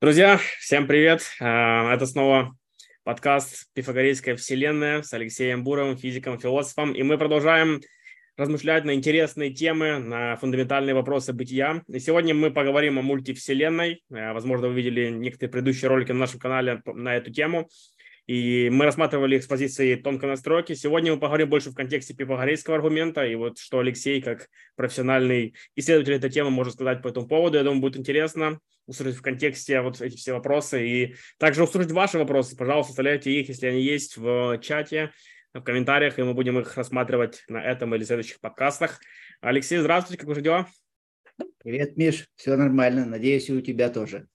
Друзья, всем привет! А, это снова подкаст «Пифагорейская вселенная» с Алексеем Буровым, физиком, философом. И мы продолжаем размышлять на интересные темы, на фундаментальные вопросы бытия. И сегодня мы поговорим о мультивселенной. А, возможно, вы видели некоторые предыдущие ролики на нашем канале на эту тему. И мы рассматривали их с позиции тонкой настройки. Сегодня мы поговорим больше в контексте пифагорейского аргумента. И вот что Алексей, как профессиональный исследователь этой темы, может сказать по этому поводу. Я думаю, будет интересно услышать в контексте вот эти все вопросы. И также услышать ваши вопросы. Пожалуйста, оставляйте их, если они есть в чате, в комментариях, и мы будем их рассматривать на этом или следующих подкастах. Алексей, здравствуйте, как ваши дела? Привет, Миш, все нормально, надеюсь, и у тебя тоже.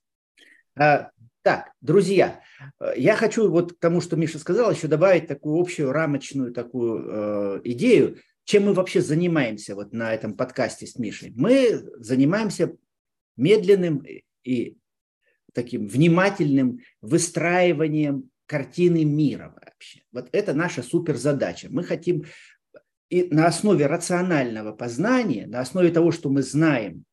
А, так, друзья, э, я хочу вот к тому, что Миша сказал, еще добавить такую общую рамочную такую э, идею, чем мы вообще занимаемся вот на этом подкасте с Мишей. Мы занимаемся медленным и таким внимательным выстраиванием картины мира вообще. Вот это наша суперзадача. Мы хотим и на основе рационального познания, на основе того, что мы знаем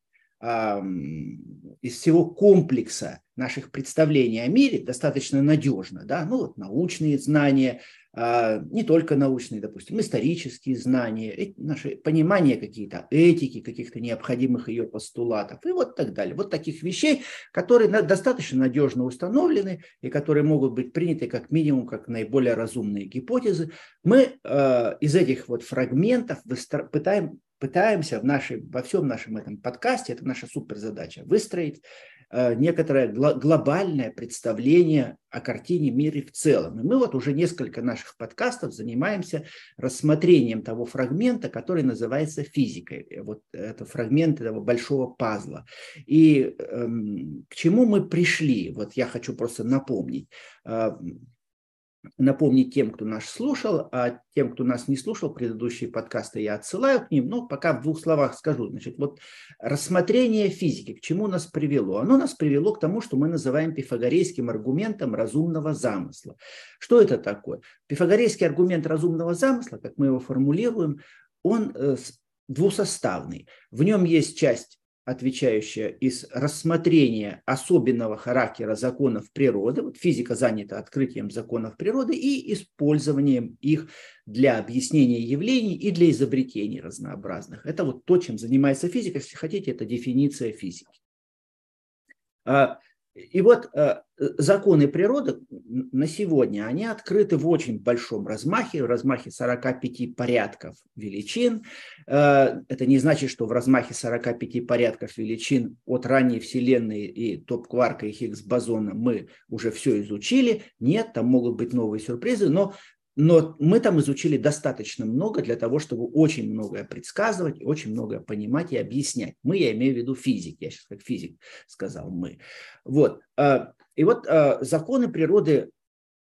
из всего комплекса наших представлений о мире достаточно надежно, да, ну вот научные знания, а, не только научные, допустим, исторические знания, наши понимания какие-то этики, каких-то необходимых ее постулатов и вот так далее. Вот таких вещей, которые достаточно надежно установлены и которые могут быть приняты как минимум как наиболее разумные гипотезы. Мы э, из этих вот фрагментов пытаем, пытаемся в нашей, во всем нашем этом подкасте, это наша суперзадача, выстроить Э, некоторое глобальное представление о картине мира в целом. И мы вот уже несколько наших подкастов занимаемся рассмотрением того фрагмента, который называется физикой. Вот это фрагмент этого большого пазла. И эм, к чему мы пришли? Вот я хочу просто напомнить. Э, напомнить тем, кто нас слушал, а тем, кто нас не слушал, предыдущие подкасты я отсылаю к ним, но пока в двух словах скажу. Значит, вот рассмотрение физики, к чему нас привело? Оно нас привело к тому, что мы называем пифагорейским аргументом разумного замысла. Что это такое? Пифагорейский аргумент разумного замысла, как мы его формулируем, он э, двусоставный. В нем есть часть отвечающая из рассмотрения особенного характера законов природы, вот физика занята открытием законов природы и использованием их для объяснения явлений и для изобретений разнообразных. Это вот то, чем занимается физика, если хотите, это дефиниция физики. И вот э, законы природы на сегодня, они открыты в очень большом размахе, в размахе 45 порядков величин. Э, это не значит, что в размахе 45 порядков величин от ранней Вселенной и топ-кварка и Хиггс-бозона мы уже все изучили. Нет, там могут быть новые сюрпризы, но но мы там изучили достаточно много для того, чтобы очень многое предсказывать, очень многое понимать и объяснять. Мы, я имею в виду физик, я сейчас как физик сказал мы. Вот. А, и вот а, законы природы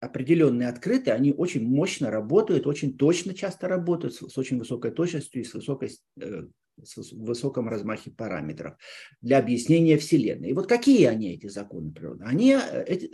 определенные открыты, они очень мощно работают, очень точно часто работают, с, очень высокой точностью и с, высокой, э, с высоком размахе параметров для объяснения Вселенной. И вот какие они, эти законы природы? Они, э, эти,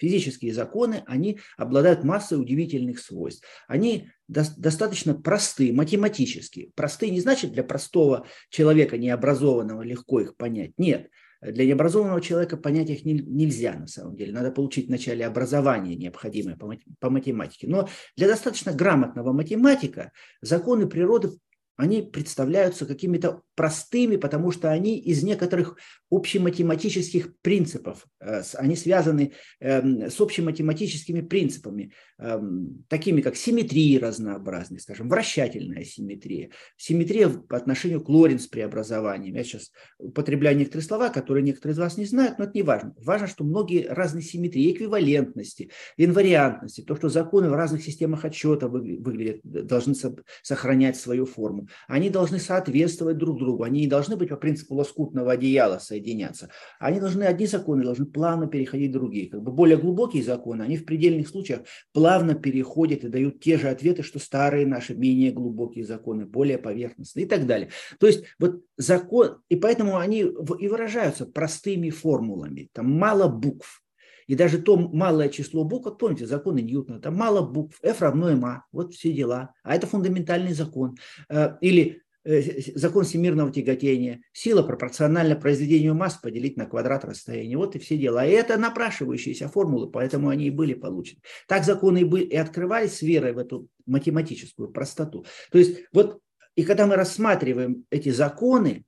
физические законы, они обладают массой удивительных свойств. Они до, достаточно просты, математические. Простые не значит для простого человека, необразованного, легко их понять. Нет, для необразованного человека понять их не, нельзя на самом деле. Надо получить вначале образование необходимое по, по математике. Но для достаточно грамотного математика законы природы они представляются какими-то простыми, потому что они из некоторых общематематических принципов, э, они связаны эм, с общематематическими принципами, эм, такими как симметрия разнообразная, скажем, вращательная симметрия, симметрия по отношению к Лоренц преобразованиям. Я сейчас употребляю некоторые слова, которые некоторые из вас не знают, но это не важно. Важно, что многие разные симметрии, эквивалентности, инвариантности, то, что законы в разных системах отчета выглядят, должны сохранять свою форму они должны соответствовать друг другу, они не должны быть по принципу лоскутного одеяла соединяться. Они должны, одни законы должны плавно переходить в другие. Как бы более глубокие законы, они в предельных случаях плавно переходят и дают те же ответы, что старые наши менее глубокие законы, более поверхностные и так далее. То есть вот закон, и поэтому они и выражаются простыми формулами, там мало букв, и даже то малое число букв, помните, законы Ньютона, там мало букв, F равно ma, вот все дела. А это фундаментальный закон. Э, или закон всемирного тяготения, сила пропорциональна произведению масс поделить на квадрат расстояния. Вот и все дела. И это напрашивающиеся формулы, поэтому они и были получены. Так законы и, были, и открывались с верой в эту математическую простоту. То есть вот и когда мы рассматриваем эти законы,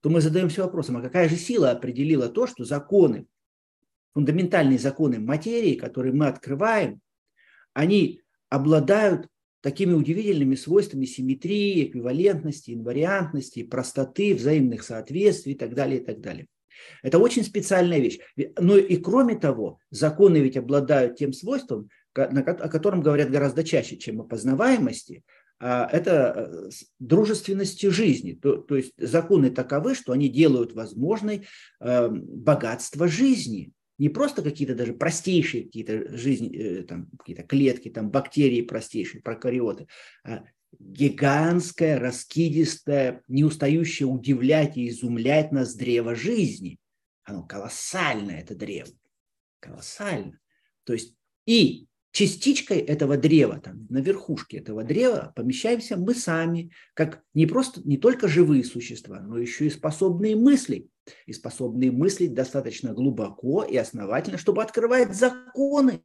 то мы задаемся вопросом, а какая же сила определила то, что законы, фундаментальные законы материи, которые мы открываем, они обладают такими удивительными свойствами симметрии, эквивалентности, инвариантности, простоты, взаимных соответствий и так далее, и так далее. Это очень специальная вещь. Но и кроме того, законы ведь обладают тем свойством, о котором говорят гораздо чаще, чем о познаваемости, а это э, дружественности жизни. То, то есть законы таковы, что они делают возможной э, богатство жизни не просто какие-то даже простейшие какие-то жизни, э, там, какие-то клетки, там, бактерии простейшие, прокариоты, а гигантское, раскидистое, не устающее удивлять и изумлять нас древо жизни. Оно колоссальное, это древо. Колоссально. То есть и частичкой этого древа, там, на верхушке этого древа помещаемся мы сами, как не просто, не только живые существа, но еще и способные мыслить. И способные мыслить достаточно глубоко и основательно, чтобы открывать законы,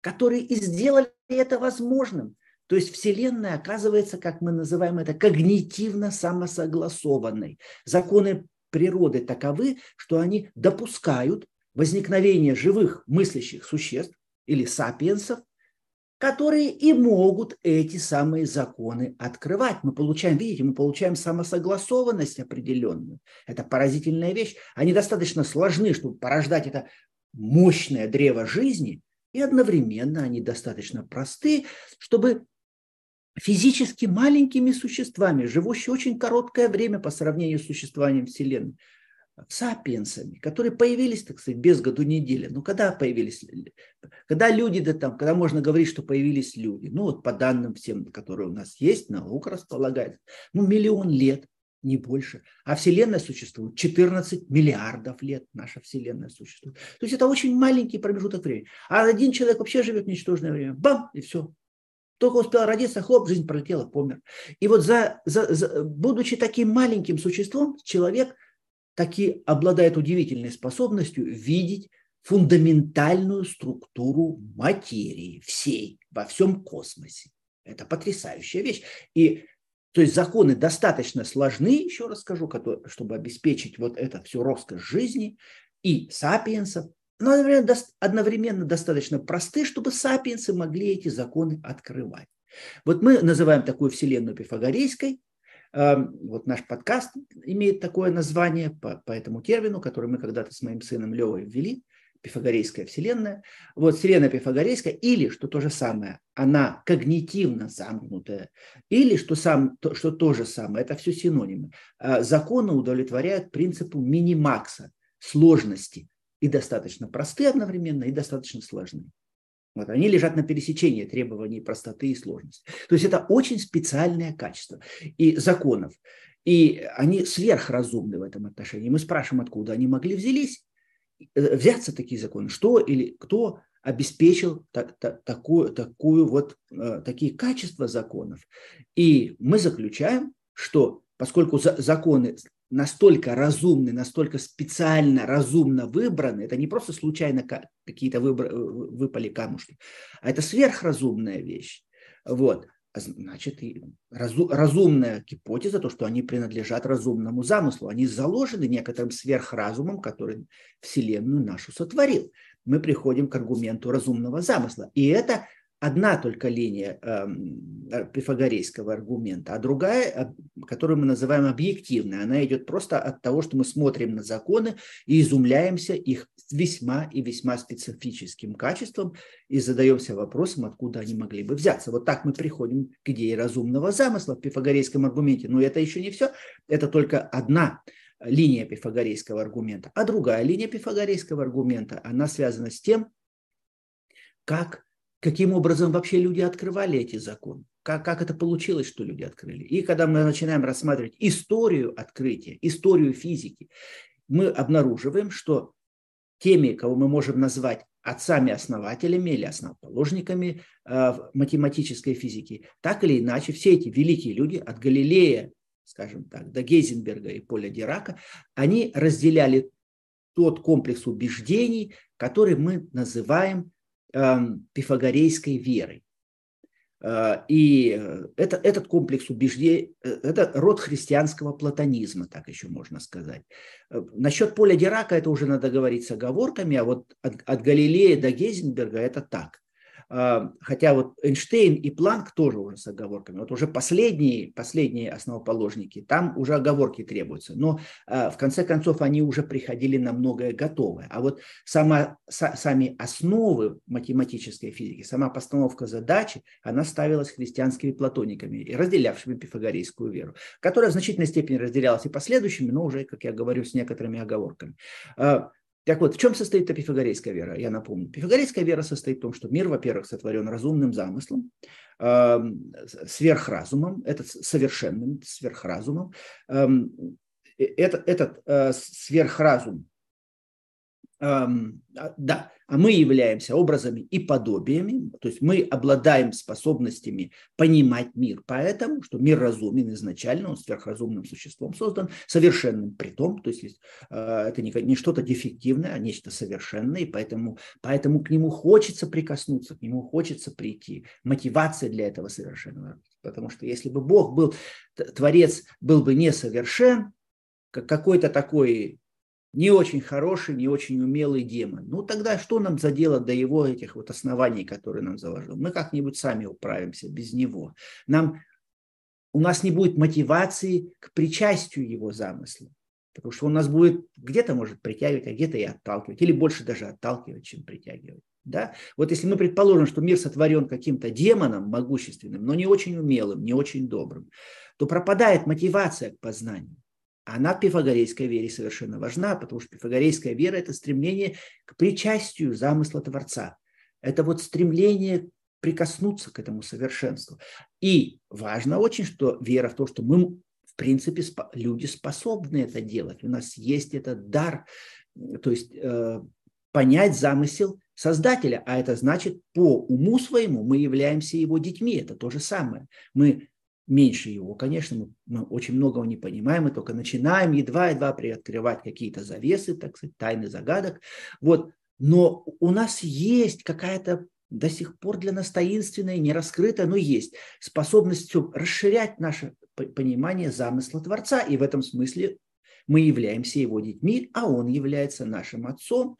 которые и сделали это возможным. То есть Вселенная оказывается, как мы называем это, когнитивно самосогласованной. Законы природы таковы, что они допускают возникновение живых мыслящих существ, или сапиенсов, которые и могут эти самые законы открывать. Мы получаем, видите, мы получаем самосогласованность определенную. Это поразительная вещь. Они достаточно сложны, чтобы порождать это мощное древо жизни, и одновременно они достаточно просты, чтобы физически маленькими существами, живущими очень короткое время по сравнению с существованием Вселенной, сапиенсами, которые появились, так сказать, без году недели. Ну, когда появились? Когда люди, да там, когда можно говорить, что появились люди? Ну, вот по данным всем, которые у нас есть, наука располагает, ну, миллион лет, не больше. А Вселенная существует 14 миллиардов лет, наша Вселенная существует. То есть это очень маленький промежуток времени. А один человек вообще живет ничтожное время. Бам, и все. Только успел родиться, хлоп, жизнь пролетела, помер. И вот за, за, за, будучи таким маленьким существом, человек – таки обладает удивительной способностью видеть фундаментальную структуру материи всей, во всем космосе. Это потрясающая вещь. И то есть законы достаточно сложны, еще раз скажу, чтобы обеспечить вот это все роскошь жизни и сапиенсов, но одновременно, одновременно достаточно просты, чтобы сапиенсы могли эти законы открывать. Вот мы называем такую вселенную пифагорейской, вот наш подкаст имеет такое название по, по этому термину, который мы когда-то с моим сыном Левой ввели, пифагорейская вселенная. Вот вселенная пифагорейская, или, что то же самое, она когнитивно замкнутая, или, что, сам, то, что то же самое, это все синонимы. Э, законы удовлетворяют принципу минимакса, сложности, и достаточно простые одновременно, и достаточно сложные. Вот, они лежат на пересечении требований простоты и сложности. То есть это очень специальное качество и законов. И они сверхразумны в этом отношении. Мы спрашиваем, откуда они могли взялись, э, взяться такие законы, что или кто обеспечил так, так, такую, такую вот, э, такие качества законов. И мы заключаем, что поскольку законы настолько разумны, настолько специально разумно выбраны, это не просто случайно какие-то выбор, э, выпали камушки, а это сверхразумная вещь. Вот. А значит, разу, разумная гипотеза, то, что они принадлежат разумному замыслу, они заложены некоторым сверхразумом, который Вселенную нашу сотворил. Мы приходим к аргументу разумного замысла. И это одна только линия эм, э, пифагорейского аргумента, а другая, которую мы называем объективной, она идет просто от того, что мы смотрим на законы и изумляемся их весьма и весьма специфическим качеством и задаемся вопросом, откуда они могли бы взяться. Вот так мы приходим к идее разумного замысла в пифагорейском аргументе. Но это еще не все, это только одна линия пифагорейского аргумента. А другая линия пифагорейского аргумента, она связана с тем, как каким образом вообще люди открывали эти законы, как, как это получилось, что люди открыли. И когда мы начинаем рассматривать историю открытия, историю физики, мы обнаруживаем, что теми, кого мы можем назвать отцами-основателями или основоположниками э, математической физики, так или иначе, все эти великие люди от Галилея скажем так, до Гейзенберга и Поля Дирака, они разделяли тот комплекс убеждений, который мы называем пифагорейской верой. Э, и это, этот комплекс убеждений, э, это род христианского платонизма, так еще можно сказать. Э, насчет поля Дирака это уже надо говорить с оговорками, а вот от, от Галилея до Гейзенберга это так. А, хотя вот Эйнштейн и Планк тоже уже с оговорками. Вот уже последние, последние основоположники, там уже оговорки требуются. Но а, в конце концов они уже приходили на многое готовое. А вот сама, сами основы математической физики, сама постановка задачи, она ставилась христианскими платониками, разделявшими пифагорейскую веру, которая в значительной степени разделялась и последующими, но уже, как я говорю, с некоторыми оговорками. Так вот, в чем состоит эта пифагорейская вера? Я напомню. Пифагорейская вера состоит в том, что мир, во-первых, сотворен разумным замыслом, э, сверхразумом, этот совершенным сверхразумом. Эм, э, этот, этот э, сверхразум да, а мы являемся образами и подобиями, то есть мы обладаем способностями понимать мир, поэтому, что мир разумен изначально, он сверхразумным существом создан, совершенным притом, то есть э, это не, не что-то дефективное, а нечто совершенное, и поэтому, поэтому к нему хочется прикоснуться, к нему хочется прийти. Мотивация для этого совершенного. Потому что если бы Бог был, Творец был бы несовершен, как какой-то такой не очень хороший, не очень умелый демон. Ну тогда что нам за дело до его этих вот оснований, которые нам заложил? Мы как-нибудь сами управимся без него. Нам, у нас не будет мотивации к причастию его замысла. Потому что он нас будет где-то может притягивать, а где-то и отталкивать. Или больше даже отталкивать, чем притягивать. Да? Вот если мы предположим, что мир сотворен каким-то демоном могущественным, но не очень умелым, не очень добрым, то пропадает мотивация к познанию. Она в пифагорейской вере совершенно важна, потому что пифагорейская вера – это стремление к причастию замысла Творца. Это вот стремление прикоснуться к этому совершенству. И важно очень, что вера в то, что мы, в принципе, люди способны это делать. У нас есть этот дар, то есть э, понять замысел Создателя, а это значит, по уму своему мы являемся его детьми. Это то же самое. Мы меньше его. Конечно, мы, мы очень многого не понимаем, мы только начинаем едва-едва приоткрывать какие-то завесы, так сказать, тайны загадок. Вот. Но у нас есть какая-то до сих пор для нас таинственная, не раскрытая, но есть способность расширять наше понимание замысла Творца. И в этом смысле мы являемся его детьми, а он является нашим отцом.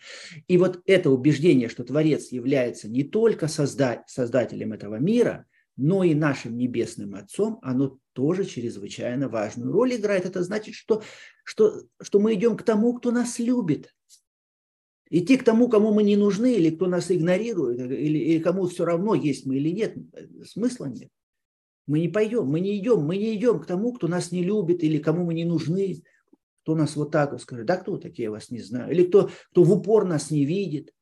И вот это убеждение, что Творец является не только созда- создателем этого мира – но и нашим небесным Отцом, оно тоже чрезвычайно важную роль играет. Это значит, что, что, что мы идем к тому, кто нас любит. Идти к тому, кому мы не нужны, или кто нас игнорирует, или, или кому все равно, есть мы или нет, смысла нет. Мы не пойдем, мы не идем, мы не идем к тому, кто нас не любит, или кому мы не нужны, кто нас вот так вот скажет, да кто такие, я вас не знаю, или кто, кто в упор нас не видит.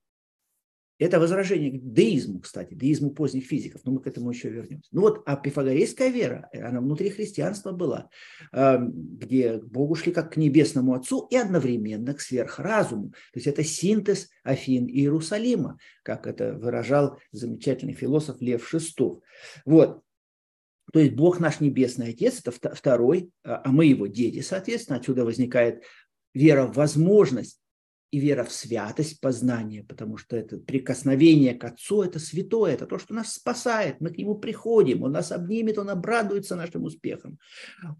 Это возражение к деизму, кстати, деизму поздних физиков, но мы к этому еще вернемся. Ну вот, а пифагорейская вера, она внутри христианства была, эм, где к Богу шли как к небесному Отцу и одновременно к сверхразуму. То есть это синтез Афин и Иерусалима, как это выражал замечательный философ Лев Шестов. Вот. То есть Бог наш Небесный Отец, это второй, а, а мы его дети, соответственно. Отсюда возникает вера в возможность и вера в святость познания, потому что это прикосновение к Отцу – это святое, это то, что нас спасает. Мы к Нему приходим, Он нас обнимет, Он обрадуется нашим успехом.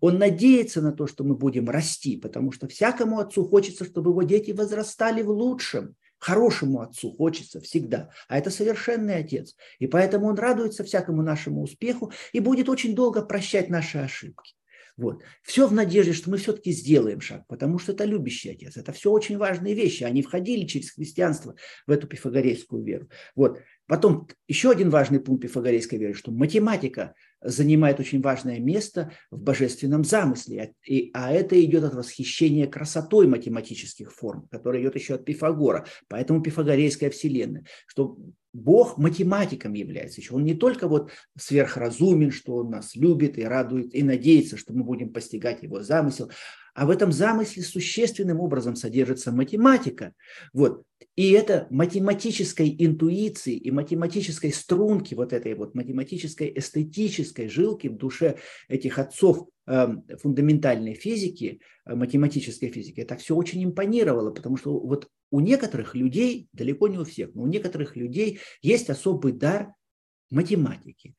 Он надеется на то, что мы будем расти, потому что всякому Отцу хочется, чтобы его дети возрастали в лучшем. Хорошему Отцу хочется всегда, а это совершенный Отец. И поэтому Он радуется всякому нашему успеху и будет очень долго прощать наши ошибки. Вот. Все в надежде, что мы все-таки сделаем шаг, потому что это любящий отец. Это все очень важные вещи. Они входили через христианство в эту пифагорейскую веру. Вот. Потом еще один важный пункт пифагорейской веры, что математика занимает очень важное место в божественном замысле. И, а это идет от восхищения красотой математических форм, которая идет еще от Пифагора. Поэтому пифагорейская вселенная. Что Бог математиком является еще. Он не только вот сверхразумен, что он нас любит и радует, и надеется, что мы будем постигать его замысел, а в этом замысле существенным образом содержится математика. Вот. И это математической интуиции и математической струнки, вот этой вот математической эстетической жилки в душе этих отцов эм, фундаментальной физики, э, математической физики, это все очень импонировало, потому что вот у некоторых людей, далеко не у всех, но у некоторых людей есть особый дар математики.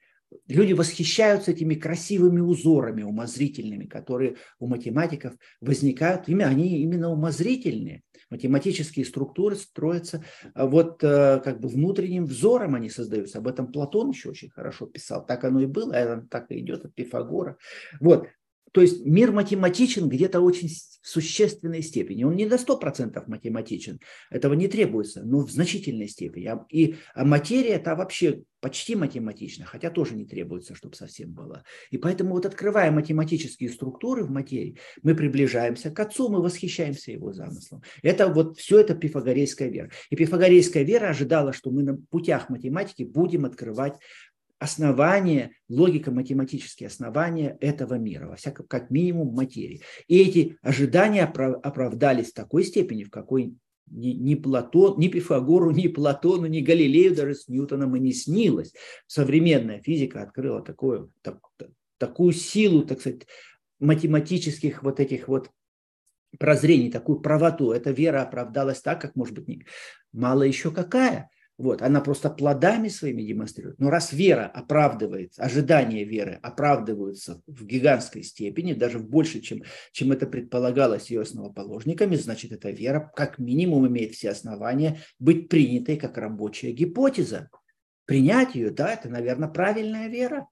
Люди восхищаются этими красивыми узорами умозрительными, которые у математиков возникают. Они именно умозрительные. Математические структуры строятся а вот э, как бы внутренним взором они создаются. Об этом Платон еще очень хорошо писал. Так оно и было, а так и идет от Пифагора. Вот. То есть мир математичен где-то очень в существенной степени. Он не до 100% математичен, этого не требуется, но в значительной степени. А, и а материя это вообще почти математична, хотя тоже не требуется, чтобы совсем было. И поэтому вот открывая математические структуры в материи, мы приближаемся к Отцу, мы восхищаемся Его замыслом. Это вот все это пифагорейская вера. И пифагорейская вера ожидала, что мы на путях математики будем открывать основания, логика, математические основания этого мира, во всяком, как минимум материи. И эти ожидания оправдались в такой степени, в какой ни, ни Платон, ни Пифагору, ни Платону, ни Галилею, даже с Ньютоном и не снилось. Современная физика открыла такую, так, такую силу, так сказать, математических вот этих вот прозрений, такую правоту. Эта вера оправдалась так, как, может быть, не... мало еще какая. Вот, она просто плодами своими демонстрирует. Но раз вера оправдывается, ожидания веры оправдываются в гигантской степени, даже в больше, чем, чем это предполагалось ее основоположниками, значит, эта вера как минимум имеет все основания быть принятой как рабочая гипотеза. Принять ее, да, это, наверное, правильная вера.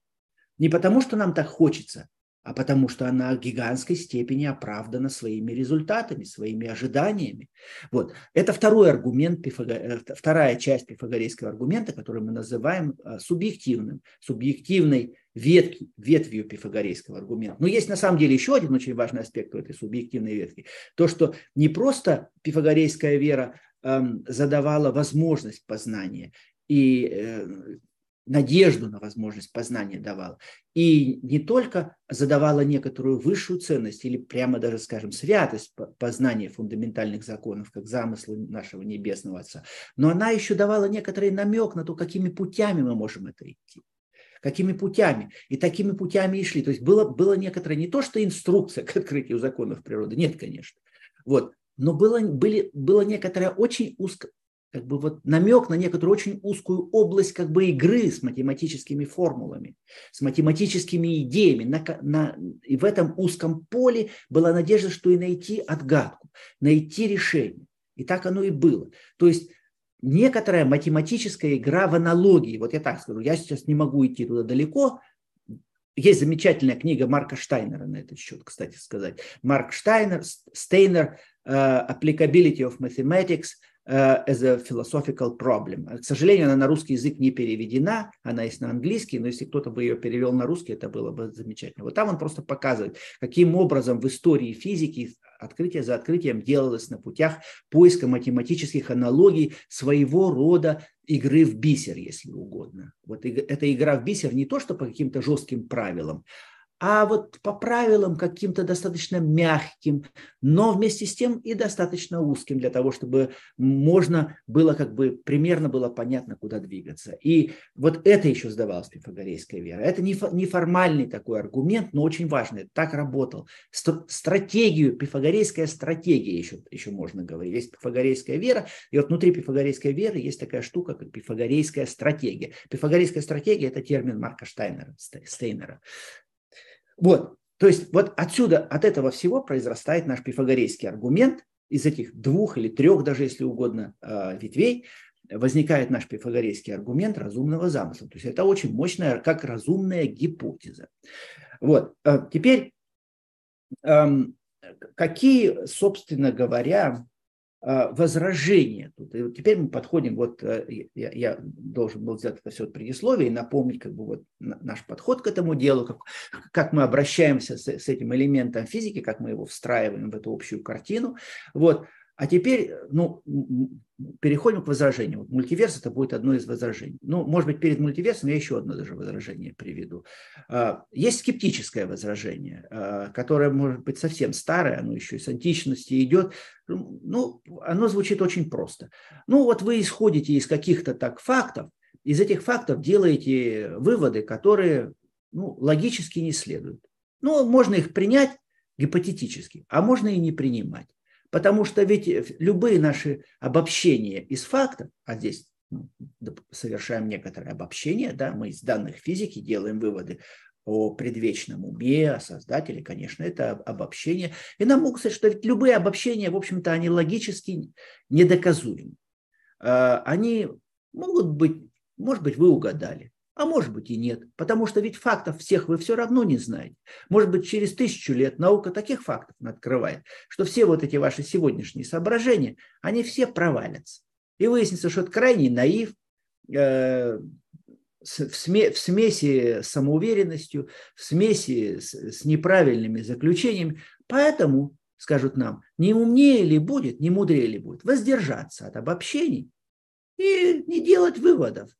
Не потому, что нам так хочется, а потому что она в гигантской степени оправдана своими результатами, своими ожиданиями. Вот. Это второй аргумент, э, вторая часть пифагорейского аргумента, который мы называем э, субъективным, субъективной ветки, ветвью пифагорейского аргумента. Но есть на самом деле еще один очень важный аспект этой субъективной ветки. То, что не просто пифагорейская вера эм, задавала возможность познания и э, надежду на возможность познания давала. И не только задавала некоторую высшую ценность или прямо даже, скажем, святость познания фундаментальных законов, как замыслы нашего Небесного Отца, но она еще давала некоторый намек на то, какими путями мы можем это идти какими путями. И такими путями и шли. То есть было, было некоторое, не то что инструкция к открытию законов природы, нет, конечно. Вот. Но было, были, было некоторое очень узко, как бы вот намек на некоторую очень узкую область как бы игры с математическими формулами, с математическими идеями. На, на, и в этом узком поле была надежда, что и найти отгадку, найти решение. И так оно и было. То есть некоторая математическая игра в аналогии. Вот я так скажу, я сейчас не могу идти туда далеко, есть замечательная книга Марка Штайнера на этот счет, кстати сказать. Марк Штайнер, Стейнер, uh, Applicability of Mathematics – Э, as a philosophical problem. К сожалению, она на русский язык не переведена, она есть на английский, но если кто-то бы ее перевел на русский, это было бы замечательно. Вот там он просто показывает, каким образом в истории физики открытие за открытием делалось на путях поиска математических аналогий своего рода игры в бисер, если угодно. Вот эта игра в бисер не то, что по каким-то жестким правилам, а вот по правилам каким-то достаточно мягким, но вместе с тем и достаточно узким для того, чтобы можно было как бы примерно было понятно, куда двигаться. И вот это еще сдавалось пифагорейская вера. Это не, не формальный такой аргумент, но очень важный. Так работал. Стратегию, пифагорейская стратегия еще, еще можно говорить. Есть пифагорейская вера, и вот внутри пифагорейской веры есть такая штука, как пифагорейская стратегия. Пифагорейская стратегия – это термин Марка Штайнера, Стейнера. Вот, то есть вот отсюда, от этого всего произрастает наш пифагорейский аргумент, из этих двух или трех, даже если угодно, а, ветвей, возникает наш пифагорейский аргумент разумного замысла. То есть это очень мощная, как разумная гипотеза. Вот, а теперь какие, собственно говоря, а, возражения тут. И вот теперь мы подходим, вот э, я, я должен был сделать это все предисловие и напомнить как бы вот наш подход к этому делу, как, как мы обращаемся с, с этим элементом физики, как мы его встраиваем в эту общую картину. Вот. А теперь, ну, переходим к возражению. Мультиверс это будет одно из возражений. Ну, может быть, перед мультиверсом я еще одно даже возражение приведу. А, есть скептическое возражение, а, которое может быть совсем старое, оно еще из античности идет. Ну, оно звучит очень просто. Ну, вот вы исходите из каких-то так фактов, из этих фактов делаете выводы, которые ну, логически не следуют. Ну, можно их принять гипотетически, а можно и не принимать. Потому что ведь любые наши обобщения из фактов, а здесь ну, совершаем некоторое обобщение, да, мы из данных физики делаем выводы о предвечном уме, о создателе, конечно, это обобщение. И нам могут сказать, что ведь любые обобщения, в общем-то, они логически недоказуемы. А, они могут быть, может быть, вы угадали, а может быть и нет, потому что ведь фактов всех вы все равно не знаете. Может быть, через тысячу лет наука таких фактов открывает, что все вот эти ваши сегодняшние соображения, они все провалятся. И выяснится, что это крайний наив, э, в, смеси с самоуверенностью, в смеси с, с неправильными заключениями. Поэтому, скажут нам, не умнее ли будет, не мудрее ли будет воздержаться от обобщений и не делать выводов.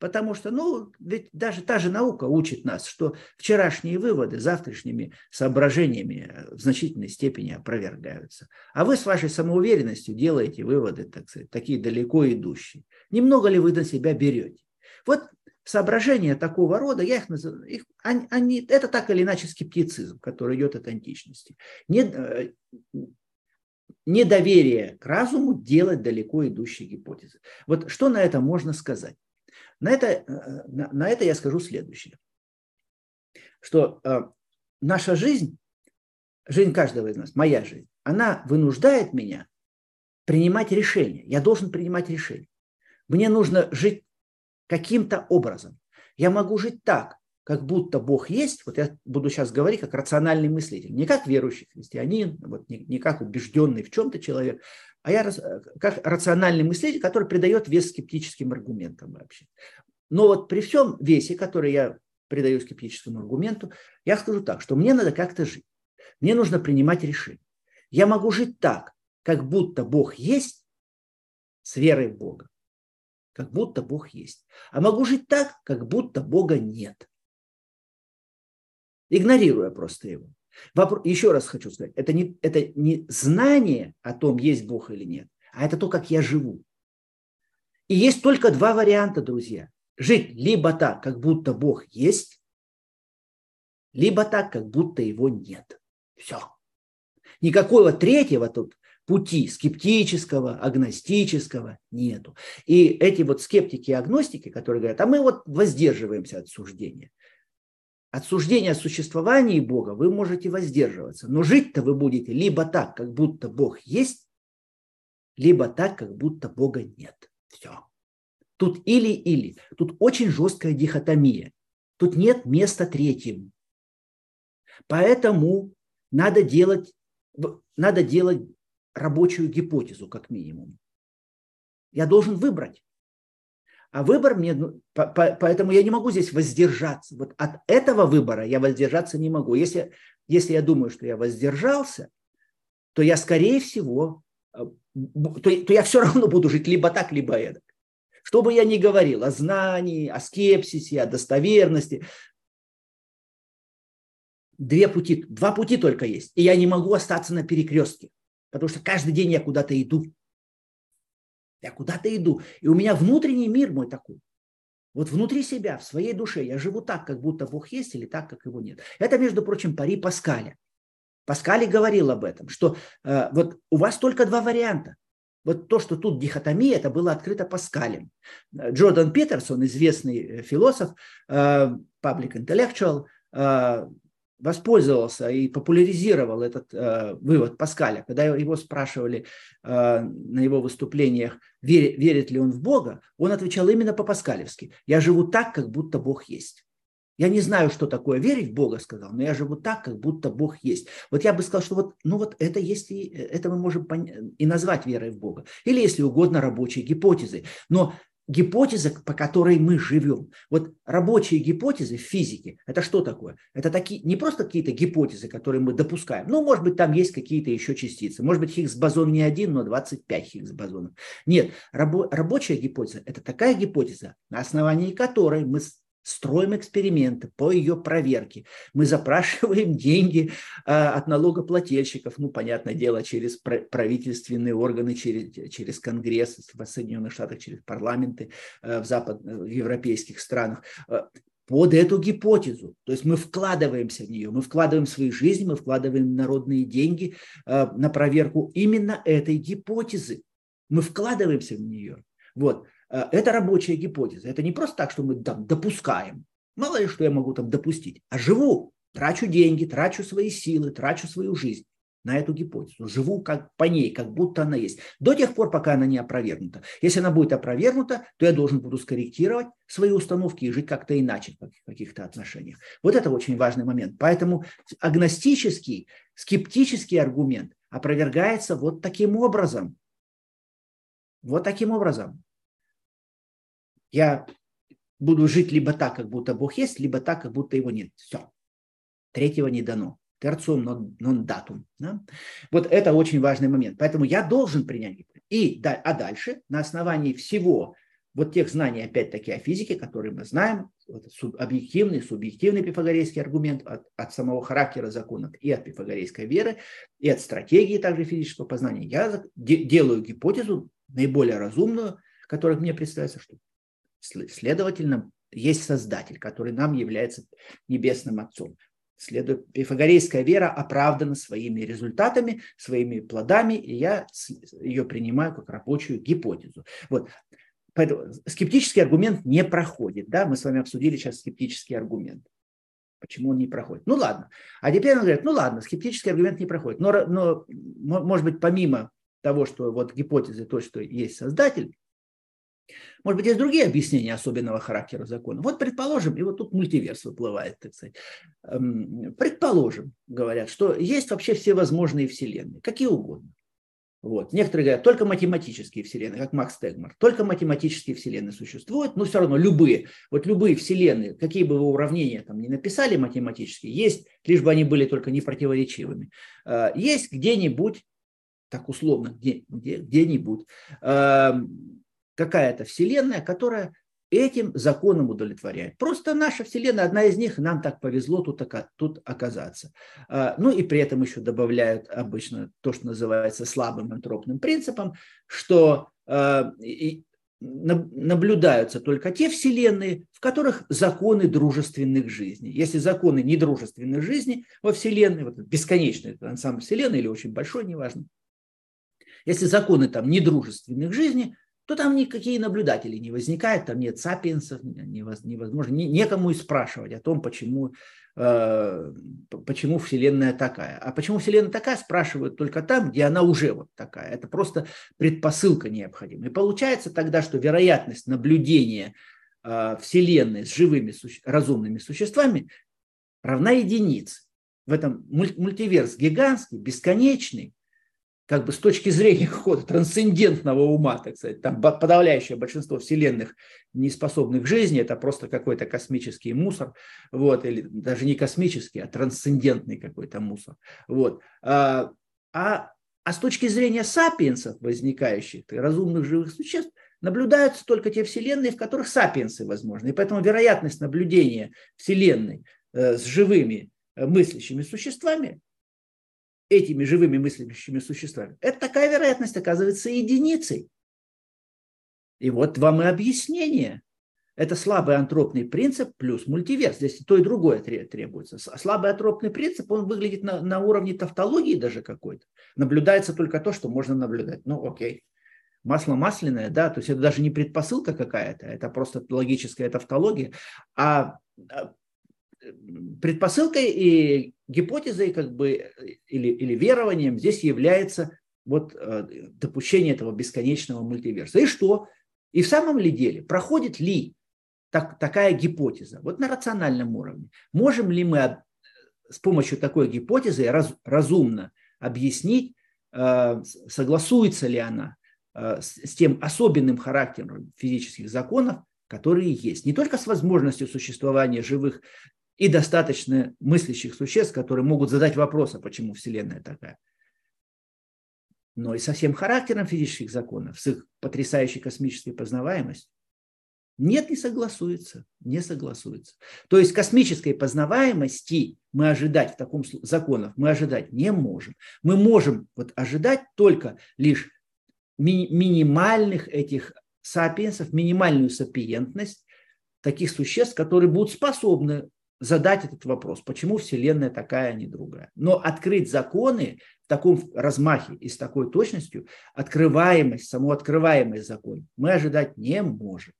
Потому что, ну, ведь даже та же наука учит нас, что вчерашние выводы завтрашними соображениями в значительной степени опровергаются. А вы с вашей самоуверенностью делаете выводы, так сказать, такие далеко идущие. Немного ли вы на себя берете? Вот соображения такого рода, я их называю, их, они, они, это так или иначе скептицизм, который идет от античности. Не, э, недоверие к разуму делать далеко идущие гипотезы. Вот что на это можно сказать? На это, э, на, на это я скажу следующее, что э, наша жизнь, жизнь каждого из нас, моя жизнь, она вынуждает меня принимать решения. Я должен принимать решения. Мне нужно жить каким-то образом. Я могу жить так, как будто Бог есть, вот я буду сейчас говорить как рациональный мыслитель, не как верующий христианин, вот не, не как убежденный в чем-то человек, а я как рациональный мыслитель, который придает вес скептическим аргументам вообще. Но вот при всем весе, который я придаю скептическому аргументу, я скажу так, что мне надо как-то жить. Мне нужно принимать решения. Я могу жить так, как будто Бог есть, с верой в Бога, как будто Бог есть. А могу жить так, как будто Бога нет. Игнорируя просто его. Вопрос, еще раз хочу сказать, это не, это не знание о том, есть Бог или нет, а это то, как я живу. И есть только два варианта, друзья. Жить либо так, как будто Бог есть, либо так, как будто его нет. Все. Никакого третьего тут пути скептического, агностического нету. И эти вот скептики и агностики, которые говорят, а мы вот воздерживаемся от суждения. От суждения о существовании Бога вы можете воздерживаться, но жить-то вы будете либо так, как будто Бог есть, либо так, как будто Бога нет. Все. Тут или-или. Тут очень жесткая дихотомия. Тут нет места третьему. Поэтому надо делать, надо делать рабочую гипотезу, как минимум. Я должен выбрать. А выбор мне, ну, по, по, поэтому я не могу здесь воздержаться. Вот от этого выбора я воздержаться не могу. Если, если я думаю, что я воздержался, то я, скорее всего, э, то, то я все равно буду жить либо так, либо эдак. Что бы я ни говорил о знании, о скепсисе, о достоверности, две пути, два пути только есть. И я не могу остаться на перекрестке, потому что каждый день я куда-то иду. Я куда-то иду. И у меня внутренний мир мой такой. Вот внутри себя, в своей душе я живу так, как будто Бог есть, или так, как его нет. Это, между прочим, пари Паскаля. Паскали говорил об этом, что э, вот у вас только два варианта. Вот то, что тут дихотомия, это было открыто Паскалем. Джордан Питерсон, известный э, философ, э, public intellectual, э, воспользовался и популяризировал этот э, вывод Паскаля. Когда его спрашивали э, на его выступлениях, верит, верит ли он в Бога, он отвечал именно по-паскалевски. «Я живу так, как будто Бог есть». Я не знаю, что такое верить в Бога, сказал, но я живу так, как будто Бог есть. Вот я бы сказал, что вот, ну вот это есть, и, это мы можем и назвать верой в Бога. Или, если угодно, рабочей гипотезой. Но гипотеза, по которой мы живем. Вот рабочие гипотезы в физике, это что такое? Это такие, не просто какие-то гипотезы, которые мы допускаем. Ну, может быть, там есть какие-то еще частицы. Может быть, Хиггс-бозон не один, но 25 Хиггс-бозонов. Нет, рабо, рабочая гипотеза – это такая гипотеза, на основании которой мы строим эксперименты по ее проверке. Мы запрашиваем деньги а, от налогоплательщиков, ну, понятное дело, через правительственные органы, через, через Конгресс в Соединенных Штатах, через парламенты э, в западных, в европейских странах. Э, под эту гипотезу. То есть мы вкладываемся в нее, мы вкладываем свои жизни, мы вкладываем народные деньги э, на проверку именно этой гипотезы. Мы вкладываемся в нее. Вот. Э, это рабочая гипотеза. Это не просто так, что мы там допускаем. Мало ли, что я могу там допустить. А живу, трачу деньги, трачу свои силы, трачу свою жизнь на эту гипотезу, живу как по ней, как будто она есть, до тех пор, пока она не опровергнута. Если она будет опровергнута, то я должен буду скорректировать свои установки и жить как-то иначе в каких-то отношениях. Вот это очень важный момент. Поэтому агностический, скептический аргумент опровергается вот таким образом. Вот таким образом. Я буду жить либо так, как будто Бог есть, либо так, как будто его нет. Все. Третьего не дано терциум нон датум. Да? Вот это очень важный момент. Поэтому я должен принять и, а дальше на основании всего вот тех знаний, опять-таки, о физике, которые мы знаем, вот объективный, субъективный пифагорейский аргумент от, от самого характера законов и от пифагорейской веры, и от стратегии также физического познания, я делаю гипотезу наиболее разумную, которая мне представляется, что следовательно есть Создатель, который нам является Небесным Отцом. Следует, пифагорейская вера оправдана своими результатами, своими плодами, и я ее принимаю как рабочую гипотезу. Вот. Поэтому скептический аргумент не проходит. Да? Мы с вами обсудили сейчас скептический аргумент. Почему он не проходит? Ну ладно. А теперь он говорит, ну ладно, скептический аргумент не проходит. Но, но может быть, помимо того, что вот гипотезы то, что есть создатель, может быть, есть другие объяснения особенного характера закона. Вот предположим, и вот тут мультиверс выплывает, так сказать. Эм, предположим, говорят, что есть вообще все возможные вселенные, какие угодно. Вот. Некоторые говорят, только математические вселенные, как Макс Тегмар. Только математические вселенные существуют, но все равно любые, вот любые вселенные, какие бы вы уравнения там не написали математические, есть, лишь бы они были только не противоречивыми. Э, есть где-нибудь, так условно, где, где, где-нибудь, эм, какая-то вселенная, которая этим законом удовлетворяет. Просто наша Вселенная, одна из них, нам так повезло тут, тут оказаться. А, ну и при этом еще добавляют обычно то, что называется слабым антропным принципом, что а, наблюдаются только те вселенные, в которых законы дружественных жизней. Если законы недружественных жизней во вселенной, вот бесконечный ансамбль вселенной или очень большой, неважно, если законы там недружественных жизней, то там никакие наблюдатели не возникают, там нет сапиенсов, невозможно, некому и спрашивать о том, почему, э, почему Вселенная такая. А почему Вселенная такая, спрашивают только там, где она уже вот такая. Это просто предпосылка необходима. И получается тогда, что вероятность наблюдения э, Вселенной с живыми разумными существами равна единице. В этом мультиверс гигантский, бесконечный, как бы с точки зрения хода трансцендентного ума, так сказать, там подавляющее большинство вселенных не способных к жизни, это просто какой-то космический мусор, вот, или даже не космический, а трансцендентный какой-то мусор. Вот. А, а, а с точки зрения сапиенсов, возникающих, разумных живых существ, наблюдаются только те вселенные, в которых сапиенсы возможны. И поэтому вероятность наблюдения вселенной э, с живыми э, мыслящими существами этими живыми мыслящими существами, это такая вероятность оказывается единицей. И вот вам и объяснение. Это слабый антропный принцип плюс мультиверс. Здесь то и другое требуется. Слабый антропный принцип, он выглядит на, на уровне тавтологии даже какой-то. Наблюдается только то, что можно наблюдать. Ну, окей. Масло масляное, да, то есть это даже не предпосылка какая-то, это просто логическая тавтология. А, а предпосылкой и гипотезой как бы или, или верованием здесь является вот э, допущение этого бесконечного мультиверса. И что? И в самом ли деле проходит ли так, такая гипотеза вот на рациональном уровне? Можем ли мы с помощью такой гипотезы раз, разумно объяснить, э, согласуется ли она э, с, с тем особенным характером физических законов, которые есть. Не только с возможностью существования живых и достаточно мыслящих существ, которые могут задать вопрос, а почему Вселенная такая. Но и со всем характером физических законов, с их потрясающей космической познаваемостью, нет, не согласуется, не согласуется. То есть космической познаваемости мы ожидать в таком законах мы ожидать не можем. Мы можем вот ожидать только лишь ми- минимальных этих сапиенсов, минимальную сапиентность, таких существ, которые будут способны задать этот вопрос, почему Вселенная такая, а не другая. Но открыть законы в таком размахе и с такой точностью, открываемость, самооткрываемость закон мы ожидать не можем.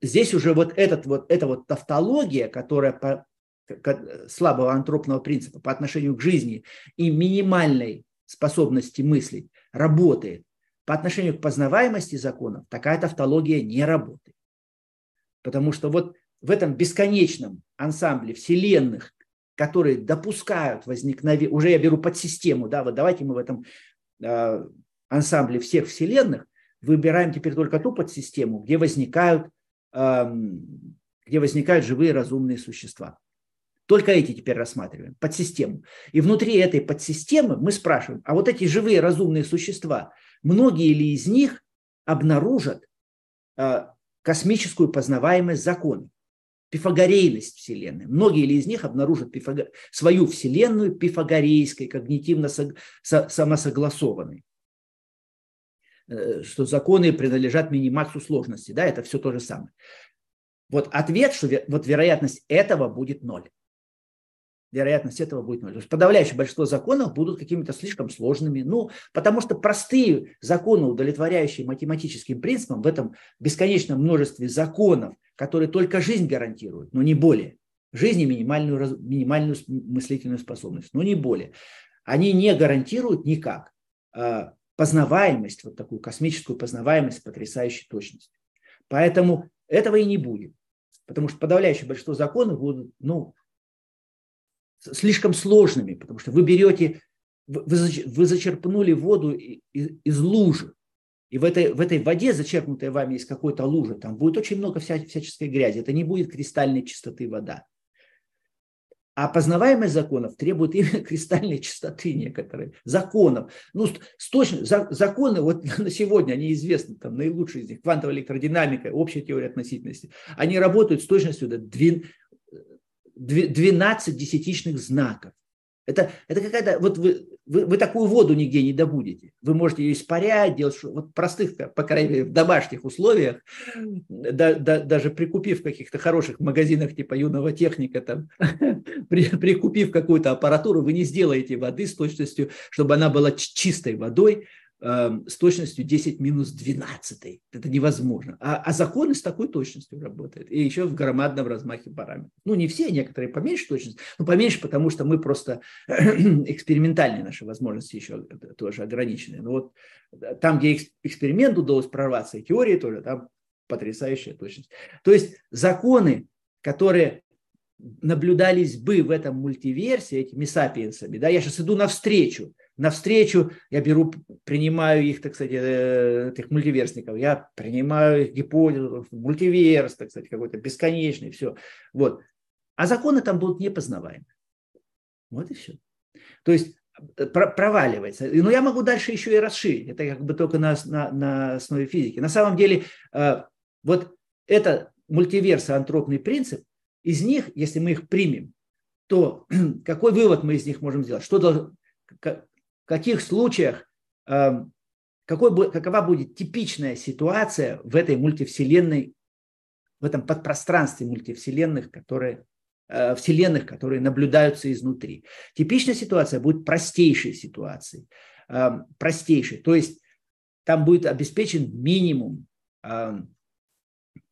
Здесь уже вот, этот, вот эта вот тавтология, которая по, слабого антропного принципа по отношению к жизни и минимальной способности мыслить работает. По отношению к познаваемости законов такая тавтология не работает. Потому что вот в этом бесконечном ансамбле вселенных, которые допускают возникновение, уже я беру подсистему, да, вот давайте мы в этом э, ансамбле всех вселенных выбираем теперь только ту подсистему, где возникают, э, где возникают живые разумные существа. Только эти теперь рассматриваем, подсистему. И внутри этой подсистемы мы спрашиваем, а вот эти живые разумные существа, многие ли из них обнаружат э, космическую познаваемость законов? Пифагорейность Вселенной. Многие ли из них обнаружат пифаг... свою Вселенную пифагорейской, когнитивно-самосогласованной. Э, что законы принадлежат минимаксу сложности. Да, это все то же самое. Вот ответ, что вот вероятность этого будет ноль вероятность этого будет ноль. То есть подавляющее большинство законов будут какими-то слишком сложными. Ну, потому что простые законы, удовлетворяющие математическим принципам, в этом бесконечном множестве законов, которые только жизнь гарантирует, но не более. Жизнь и минимальную, минимальную мыслительную способность, но не более. Они не гарантируют никак а, познаваемость, вот такую космическую познаваемость с потрясающей точностью. Поэтому этого и не будет. Потому что подавляющее большинство законов будут, ну, слишком сложными, потому что вы берете, вы зачерпнули воду из лужи, и в этой, в этой воде, зачерпнутой вами из какой-то лужи, там будет очень много вся, всяческой грязи. Это не будет кристальной чистоты вода. А познаваемость законов требует именно кристальной чистоты некоторые. Законов. Ну, с точно, за, законы вот на сегодня, они известны, там наилучшие из них, квантовая электродинамика, общая теория относительности. Они работают с точностью до 12 десятичных знаков. Это, это какая-то, вот вы, вы, вы такую воду нигде не добудете. Вы можете ее испарять, делать, вот простых, по крайней мере, в домашних условиях, да, да, даже прикупив в каких-то хороших магазинах типа юного техника, там, при, прикупив какую-то аппаратуру, вы не сделаете воды с точностью, чтобы она была чистой водой, с точностью 10 минус 12. Это невозможно. А, а законы с такой точностью работают. И еще в громадном размахе параметров. Ну, не все, некоторые поменьше точность. Но поменьше, потому что мы просто экспериментальные наши возможности еще тоже ограничены. Но вот э, там, где эксперимент удалось прорваться, и теории тоже, там потрясающая точность. То есть законы, которые наблюдались бы в этом мультиверсе этими сапиенсами, да, я сейчас иду навстречу, навстречу, я беру, принимаю их, так сказать, э, этих мультиверсников, я принимаю гипотезу, мультиверс, так сказать, какой-то бесконечный, все. Вот. А законы там будут непознаваемы. Вот и все. То есть э, проваливается. Но я могу дальше еще и расширить. Это как бы только на, на, на основе физики. На самом деле, э, вот это мультиверсо-антропный принцип, из них, если мы их примем, то какой вывод мы из них можем сделать? Что, каких случаях, эм, какой, какова будет типичная ситуация в этой мультивселенной, в этом подпространстве мультивселенных, которые, э, вселенных, которые наблюдаются изнутри. Типичная ситуация будет простейшей ситуацией, эм, простейшей, то есть там будет обеспечен минимум эм,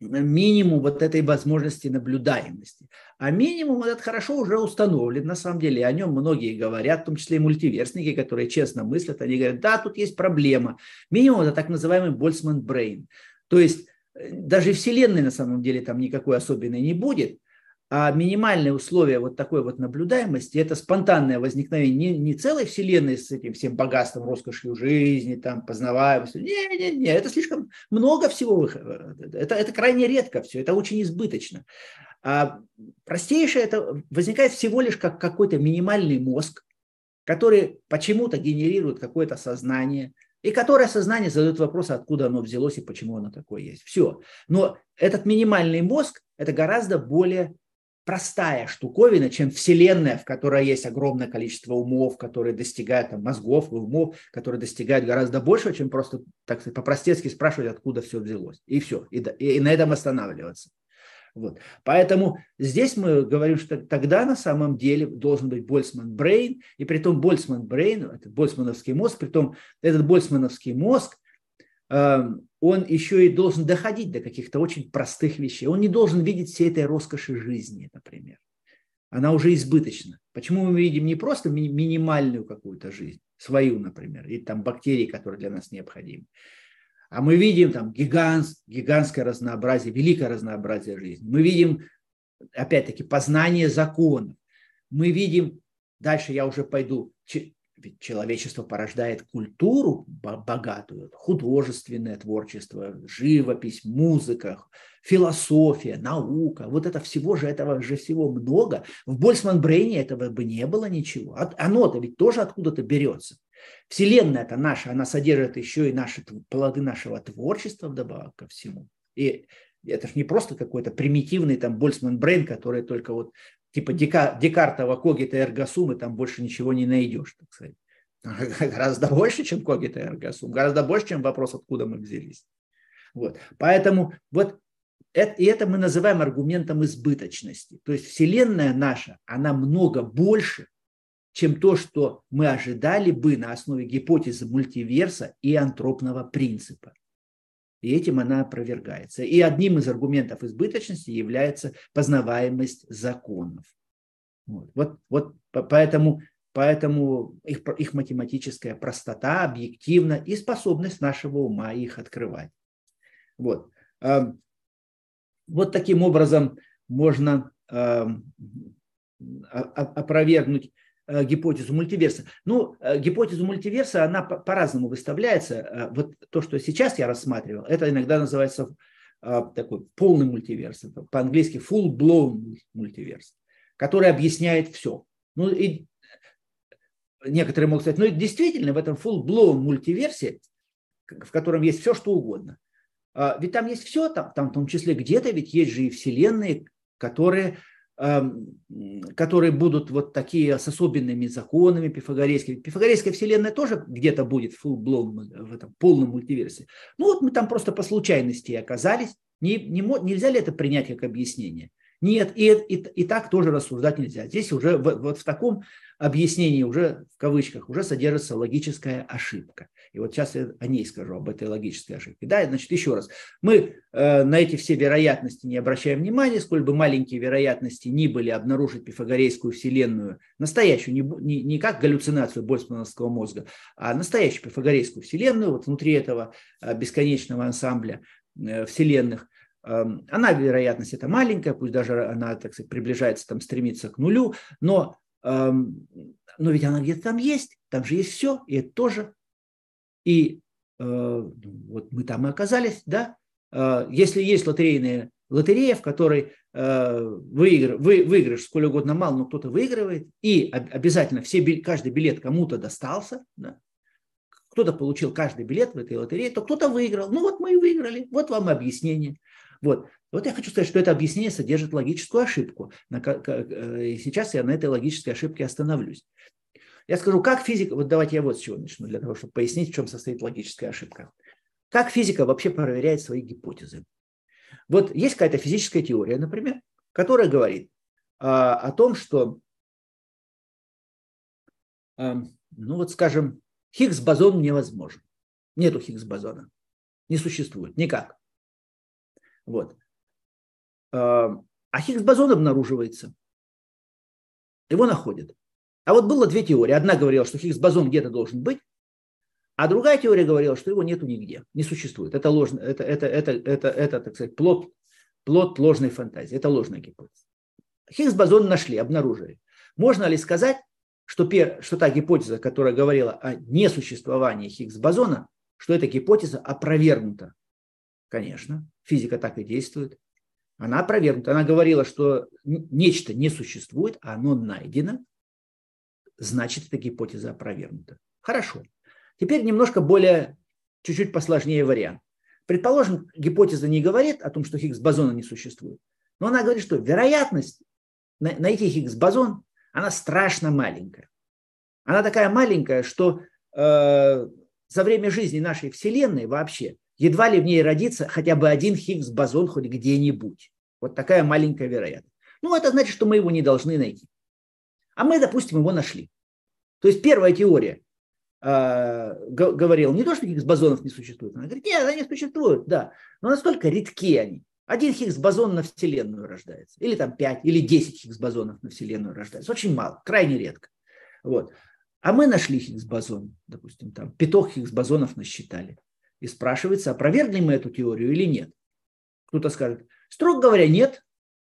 минимум вот этой возможности наблюдаемости. А минимум этот хорошо уже установлен, на самом деле, о нем многие говорят, в том числе и мультиверсники, которые честно мыслят, они говорят, да, тут есть проблема. Минимум это так называемый Больцман Брейн. То есть э, даже Вселенной на самом деле там никакой особенной не будет, а минимальные условия вот такой вот наблюдаемости – это спонтанное возникновение не, не целой вселенной с этим всем богатством, роскошью жизни, там, познаваемостью. Не-не-не, это слишком много всего. Это, это крайне редко все, это очень избыточно. А простейшее это возникает всего лишь как какой-то минимальный мозг, который почему-то генерирует какое-то сознание, и которое сознание задает вопрос, откуда оно взялось и почему оно такое есть. Все. Но этот минимальный мозг – это гораздо более простая штуковина, чем Вселенная, в которой есть огромное количество умов, которые достигают там, мозгов и умов, которые достигают гораздо больше, чем просто, так сказать, по-простецки спрашивать, откуда все взялось. И все. И, и, и на этом останавливаться. Вот. Поэтому здесь мы говорим, что тогда на самом деле должен быть Больцман Брейн, и при том Больцман Брейн, это Больцмановский мозг, при том этот Больцмановский мозг, он еще и должен доходить до каких-то очень простых вещей. Он не должен видеть всей этой роскоши жизни, например. Она уже избыточна. Почему мы видим не просто ми- минимальную какую-то жизнь, свою, например, и там бактерии, которые для нас необходимы, а мы видим там гигант, гигантское разнообразие, великое разнообразие жизни. Мы видим, опять-таки, познание законов. Мы видим, дальше я уже пойду, ведь человечество порождает культуру богатую, художественное творчество, живопись, музыка, философия, наука. Вот это всего же, этого же всего много. В Больцман Брейне этого бы не было ничего. Оно-то ведь тоже откуда-то берется. Вселенная это наша, она содержит еще и наши плоды нашего творчества вдобавок ко всему. И это же не просто какой-то примитивный там Больцман Брейн, который только вот типа Дека, Декартова когита эргосум, и там больше ничего не найдешь, так сказать. Гораздо больше, чем когита эргосум, гораздо больше, чем вопрос, откуда мы взялись. Вот. Поэтому вот это, и это мы называем аргументом избыточности. То есть Вселенная наша, она много больше, чем то, что мы ожидали бы на основе гипотезы мультиверса и антропного принципа. И этим она опровергается. И одним из аргументов избыточности является познаваемость законов. Вот, вот, вот поэтому, поэтому их, их математическая простота объективна и способность нашего ума их открывать. Вот. Вот таким образом можно опровергнуть Э, гипотезу мультиверса. Ну, э, гипотезу мультиверса, она по-разному выставляется. Э, вот то, что сейчас я рассматривал, это иногда называется такой полный мультиверс, по-английски full-blown мультиверс, который объясняет все. Ну и некоторые могут сказать, ну действительно в этом full-blown мультиверсе, в котором есть все, что угодно, ведь там есть все, там, там в том числе где-то ведь есть же и вселенные, которые которые будут вот такие с особенными законами пифагорейскими. Пифагорейская вселенная тоже где-то будет full blown в этом полном мультиверсе. Ну вот мы там просто по случайности оказались. Не, не, нельзя ли это принять как объяснение? Нет, и, и, и так тоже рассуждать нельзя. Здесь уже в, вот в таком объяснении уже в кавычках уже содержится логическая ошибка. И вот сейчас я о ней скажу, об этой логической ошибке. Да, значит, еще раз. Мы э, на эти все вероятности не обращаем внимания, сколь бы маленькие вероятности ни были обнаружить пифагорейскую вселенную, настоящую, не, не, не как галлюцинацию больцмановского мозга, а настоящую пифагорейскую вселенную, вот внутри этого э, бесконечного ансамбля э, вселенных, эм, она, вероятность это маленькая, пусть даже она, так сказать, приближается, там, стремится к нулю, но, эм, но ведь она где-то там есть, там же есть все, и это тоже и э, ну, вот мы там и оказались, да. Э, если есть лотерейная лотерея, в которой э, выигр, вы, выигрыш сколь угодно мало, но кто-то выигрывает, и обязательно все, каждый билет кому-то достался, да, кто-то получил каждый билет в этой лотерее, то кто-то выиграл. Ну вот мы и выиграли, вот вам объяснение. Вот. вот я хочу сказать, что это объяснение содержит логическую ошибку. Э, и сейчас я на этой логической ошибке остановлюсь. Я скажу, как физика, вот давайте я вот с чего начну, для того, чтобы пояснить, в чем состоит логическая ошибка. Как физика вообще проверяет свои гипотезы? Вот есть какая-то физическая теория, например, которая говорит а, о том, что, а, ну вот скажем, Хиггс-бозон невозможен. Нету Хиггс-бозона. Не существует никак. Вот. А, а Хиггс-бозон обнаруживается. Его находят. А вот было две теории. Одна говорила, что Хиггс-бозон где-то должен быть, а другая теория говорила, что его нету нигде, не существует. Это ложно, это, это, это, это, это так сказать, плод, плод ложной фантазии, это ложная гипотеза. Хиггс-бозон нашли, обнаружили. Можно ли сказать, что, пер, что та гипотеза, которая говорила о несуществовании Хиггс-бозона, что эта гипотеза опровергнута? Конечно, физика так и действует. Она опровергнута. Она говорила, что нечто не существует, а оно найдено, значит, эта гипотеза опровергнута. Хорошо. Теперь немножко более, чуть-чуть посложнее вариант. Предположим, гипотеза не говорит о том, что Хиггс-бозона не существует, но она говорит, что вероятность найти Хиггс-бозон, она страшно маленькая. Она такая маленькая, что э, за время жизни нашей Вселенной вообще едва ли в ней родится хотя бы один Хиггс-бозон хоть где-нибудь. Вот такая маленькая вероятность. Ну, это значит, что мы его не должны найти. А мы, допустим, его нашли. То есть первая теория э, говорила не то, что Хиггс-бозонов не существует. Она говорит, нет, они существуют, да. Но настолько редки они. Один Хиггс-бозон на Вселенную рождается. Или там 5, или 10 Хиггс-бозонов на Вселенную рождается. Очень мало, крайне редко. Вот. А мы нашли Хиггс-бозон, допустим, там пяток Хиггс-бозонов насчитали. И спрашивается, опровергли мы эту теорию или нет. Кто-то скажет, строго говоря, нет,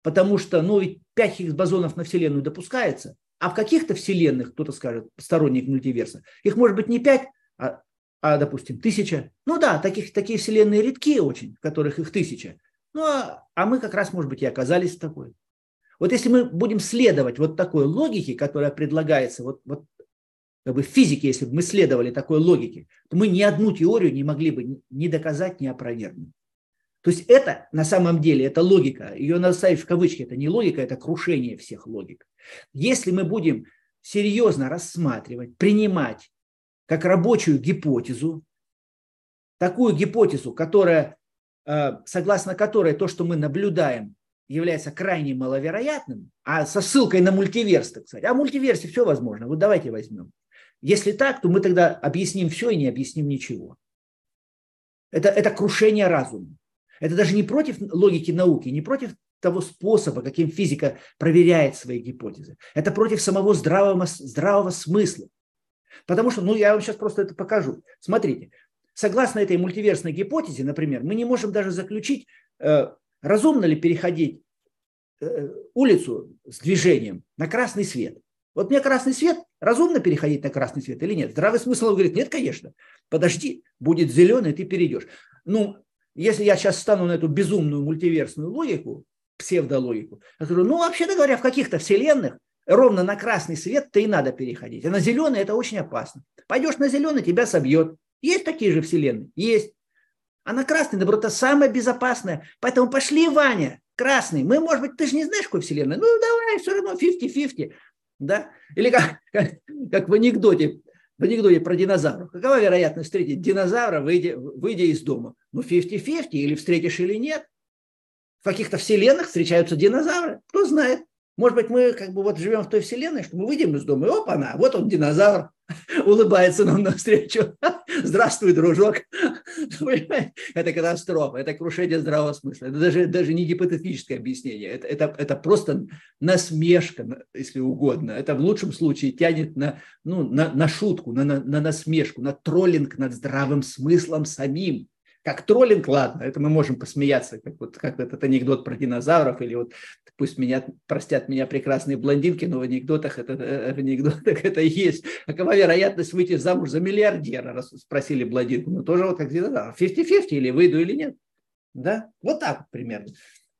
потому что, ну, ведь 5 Хиггс-бозонов на Вселенную допускается, а в каких-то вселенных, кто-то скажет, сторонник мультиверса, их может быть не 5, а, а допустим, тысяча. Ну да, таких, такие вселенные редкие очень, в которых их тысяча. Ну, а, а мы как раз, может быть, и оказались в такой. Вот если мы будем следовать вот такой логике, которая предлагается, вот, вот как бы в физике, если бы мы следовали такой логике, то мы ни одну теорию не могли бы ни доказать, ни опровергнуть. То есть это на самом деле, это логика, ее надо ставить в кавычки, это не логика, это крушение всех логик. Если мы будем серьезно рассматривать, принимать как рабочую гипотезу, такую гипотезу, которая, э, согласно которой то, что мы наблюдаем, является крайне маловероятным, а со ссылкой на мультиверс, так сказать. А в мультиверсе все возможно. Вот давайте возьмем. Если так, то мы тогда объясним все и не объясним ничего. Это, это крушение разума. Это даже не против логики науки, не против того способа, каким физика проверяет свои гипотезы. Это против самого здравого, здравого смысла. Потому что, ну, я вам сейчас просто это покажу. Смотрите, согласно этой мультиверсной гипотезе, например, мы не можем даже заключить, э, разумно ли переходить э, улицу с движением на красный свет. Вот мне красный свет, разумно переходить на красный свет или нет? Здравый смысл говорит, нет, конечно. Подожди, будет зеленый, ты перейдешь. Ну, если я сейчас стану на эту безумную мультиверсную логику, псевдологику, я скажу, ну, вообще-то говоря, в каких-то вселенных ровно на красный свет-то и надо переходить. А на зеленый это очень опасно. Пойдешь на зеленый, тебя собьет. Есть такие же вселенные? Есть. А на красный, наоборот, это самое безопасное. Поэтому пошли, Ваня, красный. Мы, может быть, ты же не знаешь, какой вселенной. Ну, давай, все равно 50-50. Да? Или как, как, как в анекдоте в анекдоте про динозавров. Какова вероятность встретить динозавра, выйдя, выйдя из дома? Ну, 50-50, или встретишь, или нет. В каких-то вселенных встречаются динозавры, кто знает. Может быть, мы как бы вот живем в той вселенной, что мы выйдем из дома, и опа-на, вот он динозавр, улыбается нам навстречу. Здравствуй, дружок. Это катастрофа, это крушение здравого смысла. Это даже, даже не гипотетическое объяснение. Это, это, это просто насмешка, если угодно. Это в лучшем случае тянет на, ну, на, на шутку, на, на, на насмешку, на троллинг над здравым смыслом самим. Как троллинг, ладно, это мы можем посмеяться, как, вот, как этот анекдот про динозавров, или вот пусть меня, простят меня прекрасные блондинки, но в анекдотах это, э, в анекдотах это есть. Какова вероятность выйти замуж за миллиардера, раз спросили блондинку. Ну, тоже вот как динозавр. 50-50 или выйду, или нет. Да? Вот так примерно.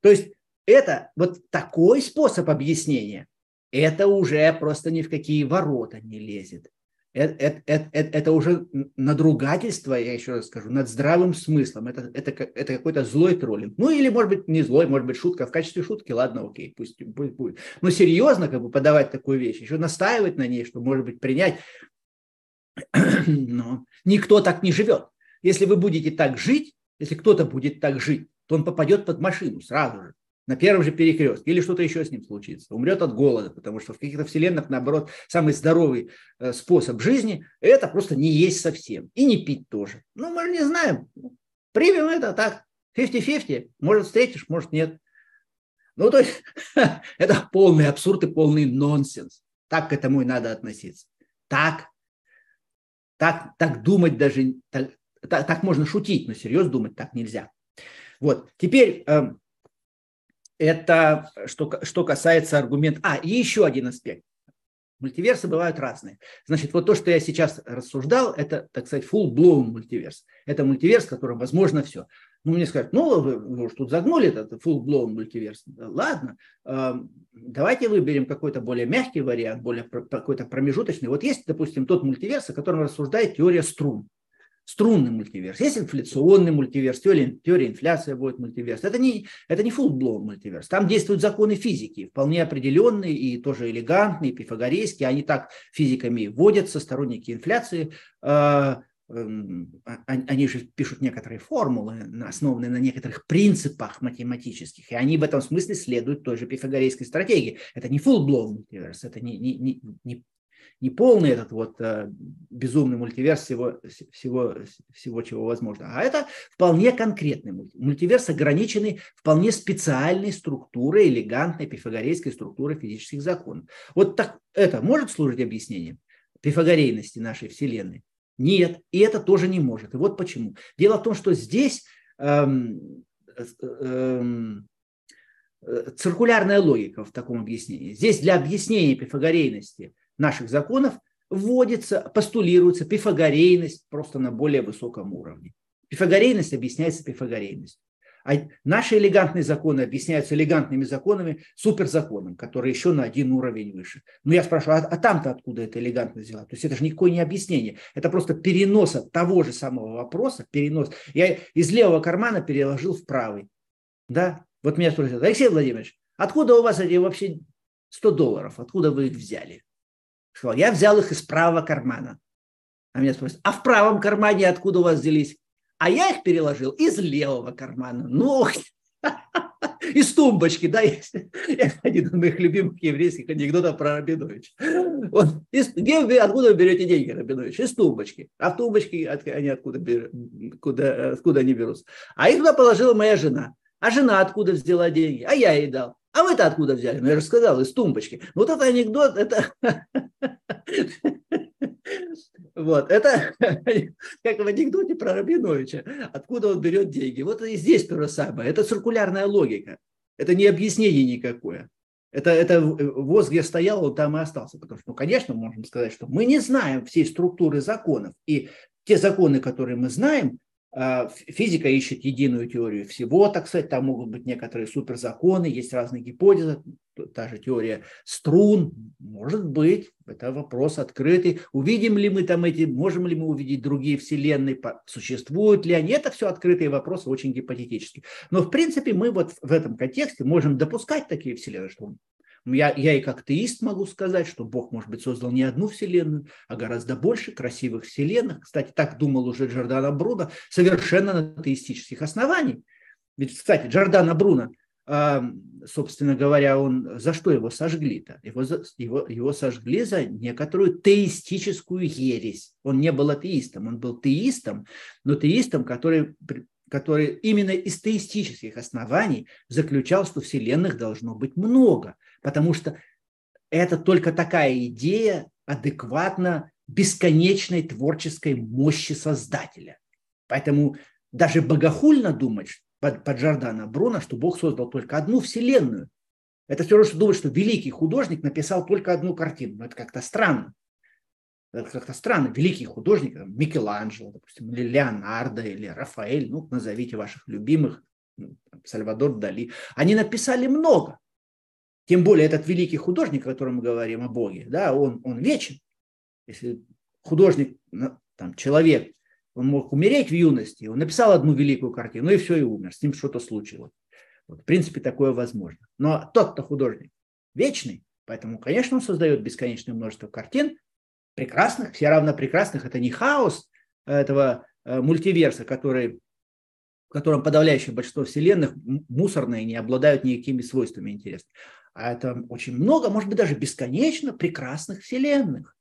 То есть это вот такой способ объяснения, это уже просто ни в какие ворота не лезет это, это, это, это уже надругательство, я еще раз скажу, над здравым смыслом. Это, это, это какой-то злой троллинг. Ну или, может быть, не злой, может быть, шутка. В качестве шутки, ладно, окей, пусть, пусть будет. Но серьезно как бы подавать такую вещь, еще настаивать на ней, что, может быть, принять. Но никто так не живет. Если вы будете так жить, если кто-то будет так жить, то он попадет под машину сразу же на первом же перекрестке, или что-то еще с ним случится, умрет от голода, потому что в каких-то вселенных, наоборот, самый здоровый э, способ жизни – это просто не есть совсем, и не пить тоже. Ну, мы же не знаем, примем это так, 50-50, может встретишь, может нет. Ну, то есть это полный абсурд и полный нонсенс. Так к этому и надо относиться. Так, так, так думать даже, так, так, так можно шутить, но серьезно думать так нельзя. Вот, теперь эм, это что, что касается аргумента. А, и еще один аспект. Мультиверсы бывают разные. Значит, вот то, что я сейчас рассуждал, это, так сказать, full-blown мультиверс. Это мультиверс, в котором возможно все. Ну, мне скажут, ну, вы, вы тут загнули этот full-blown мультиверс. Ладно, э, давайте выберем какой-то более мягкий вариант, более какой-то промежуточный. Вот есть, допустим, тот мультиверс, о котором рассуждает теория струн струнный мультиверс, есть инфляционный мультиверс, теория, теория инфляции будет мультиверс. Это не, это не full-blown мультиверс. Там действуют законы физики, вполне определенные и тоже элегантные, пифагорейские. Они так физиками вводятся, сторонники инфляции. А, эм, а, они же пишут некоторые формулы, основанные на некоторых принципах математических, и они в этом смысле следуют той же пифагорейской стратегии. Это не full-blown мультиверс, это не, не, не, не полный этот вот э, безумный мультиверс всего, всего, всего, чего возможно, а это вполне конкретный мультиверс, ограниченный вполне специальной структурой, элегантной пифагорейской структурой физических законов. Вот так это может служить объяснением пифагорейности нашей Вселенной? Нет, и это тоже не может. И вот почему. Дело в том, что здесь эм, эм, э, циркулярная логика в таком объяснении. Здесь для объяснения пифагорейности – наших законов вводится, постулируется пифагорейность просто на более высоком уровне. Пифагорейность объясняется пифагорейностью. А наши элегантные законы объясняются элегантными законами, суперзаконом, который еще на один уровень выше. Но я спрашиваю, а, а там-то откуда это элегантность взяла? То есть это же никакое не объяснение. Это просто перенос от того же самого вопроса, перенос. Я из левого кармана переложил в правый. Да? Вот меня спрашивают, Алексей Владимирович, откуда у вас эти вообще 100 долларов? Откуда вы их взяли? Сказал, я взял их из правого кармана. А меня спросят, а в правом кармане откуда у вас взялись? А я их переложил из левого кармана. Ну, из тумбочки, да, есть один из моих любимых еврейских анекдотов про Рабиновича. Вот, из, где вы, откуда вы берете деньги, Рабинович? Из тумбочки. А в тумбочке они откуда, куда, откуда они берутся? А их туда положила моя жена. А жена откуда взяла деньги? А я ей дал. А вы-то откуда взяли? Ну, я же сказал, из тумбочки. Вот это анекдот, это... Вот, это как в анекдоте про Рабиновича, откуда он берет деньги. Вот и здесь то же самое. Это циркулярная логика. Это не объяснение никакое. Это, это воз, где стоял, он там и остался. Потому что, ну, конечно, можем сказать, что мы не знаем всей структуры законов. И те законы, которые мы знаем, физика ищет единую теорию всего, так сказать, там могут быть некоторые суперзаконы, есть разные гипотезы, та же теория струн, может быть, это вопрос открытый. Увидим ли мы там эти, можем ли мы увидеть другие вселенные, существуют ли они, это все открытые вопросы, очень гипотетические. Но в принципе мы вот в этом контексте можем допускать такие вселенные, что я, я и как теист могу сказать, что Бог, может быть, создал не одну вселенную, а гораздо больше красивых вселенных. Кстати, так думал уже Джордано Бруно, совершенно на теистических оснований. Ведь, кстати, Джордано Бруно, а, собственно говоря, он за что его сожгли-то? Его, его, его сожгли за некоторую теистическую ересь. Он не был атеистом, он был теистом, но теистом, который который именно из теистических оснований заключал, что вселенных должно быть много, потому что это только такая идея адекватна бесконечной творческой мощи Создателя. Поэтому даже богохульно думать под, под Джордана Бруно, что Бог создал только одну вселенную. Это все равно, что думать, что великий художник написал только одну картину. Это как-то странно. Это как-то странно. Великий художник, Микеланджело, допустим, или Леонардо, или Рафаэль, ну, назовите ваших любимых, Сальвадор Дали. Они написали много. Тем более этот великий художник, о котором мы говорим о Боге, да, он, он вечен. Если художник, там, человек, он мог умереть в юности, он написал одну великую картину, ну и все, и умер, с ним что-то случилось. Вот, в принципе, такое возможно. Но тот-то художник вечный, поэтому, конечно, он создает бесконечное множество картин, прекрасных, все равно прекрасных. Это не хаос этого э, мультиверса, который в котором подавляющее большинство вселенных мусорные, не обладают никакими свойствами интересных а это очень много, может быть, даже бесконечно прекрасных вселенных.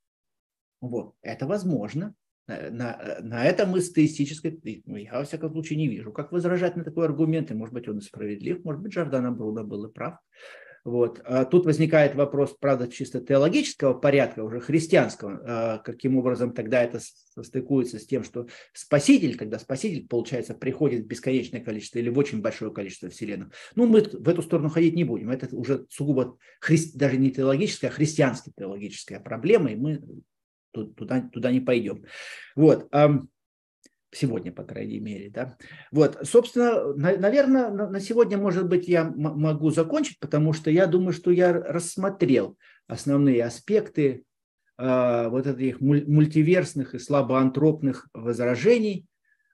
Вот, это возможно. На, на это мы с теистической, ну, я во всяком случае не вижу, как возражать на такой аргумент, и может быть он и справедлив, может быть Джордана Бруно был и прав. Вот. А тут возникает вопрос, правда, чисто теологического порядка, уже христианского, а каким образом тогда это состыкуется с тем, что Спаситель, когда Спаситель, получается, приходит в бесконечное количество или в очень большое количество вселенных. Ну, мы в эту сторону ходить не будем. Это уже сугубо хри... даже не теологическая, а христианская теологическая проблема, и мы туда, туда не пойдем. Вот сегодня, по крайней мере. Да? Вот, собственно, на, наверное, на, на сегодня, может быть, я могу закончить, потому что я думаю, что я рассмотрел основные аспекты э, вот этих мультиверсных и слабоантропных возражений.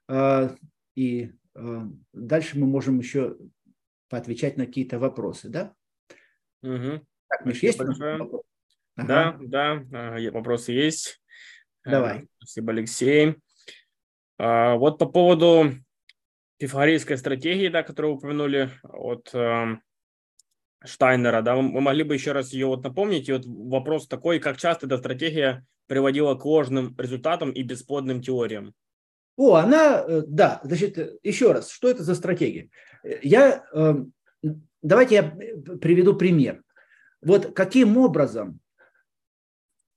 Э, и э, дальше мы можем еще поотвечать на какие-то вопросы, да? Угу. Так, Миш, есть Ага. Да, да, вопросы есть. Давай. Спасибо, Алексей. А, вот по поводу пифагорейской стратегии, да, которую вы упомянули от э, Штайнера, да, вы могли бы еще раз ее вот напомнить? И вот вопрос такой, как часто эта стратегия приводила к ложным результатам и бесплодным теориям? О, она, э, да, значит, еще раз, что это за стратегия? Я, эм, давайте я приведу пример. Вот каким образом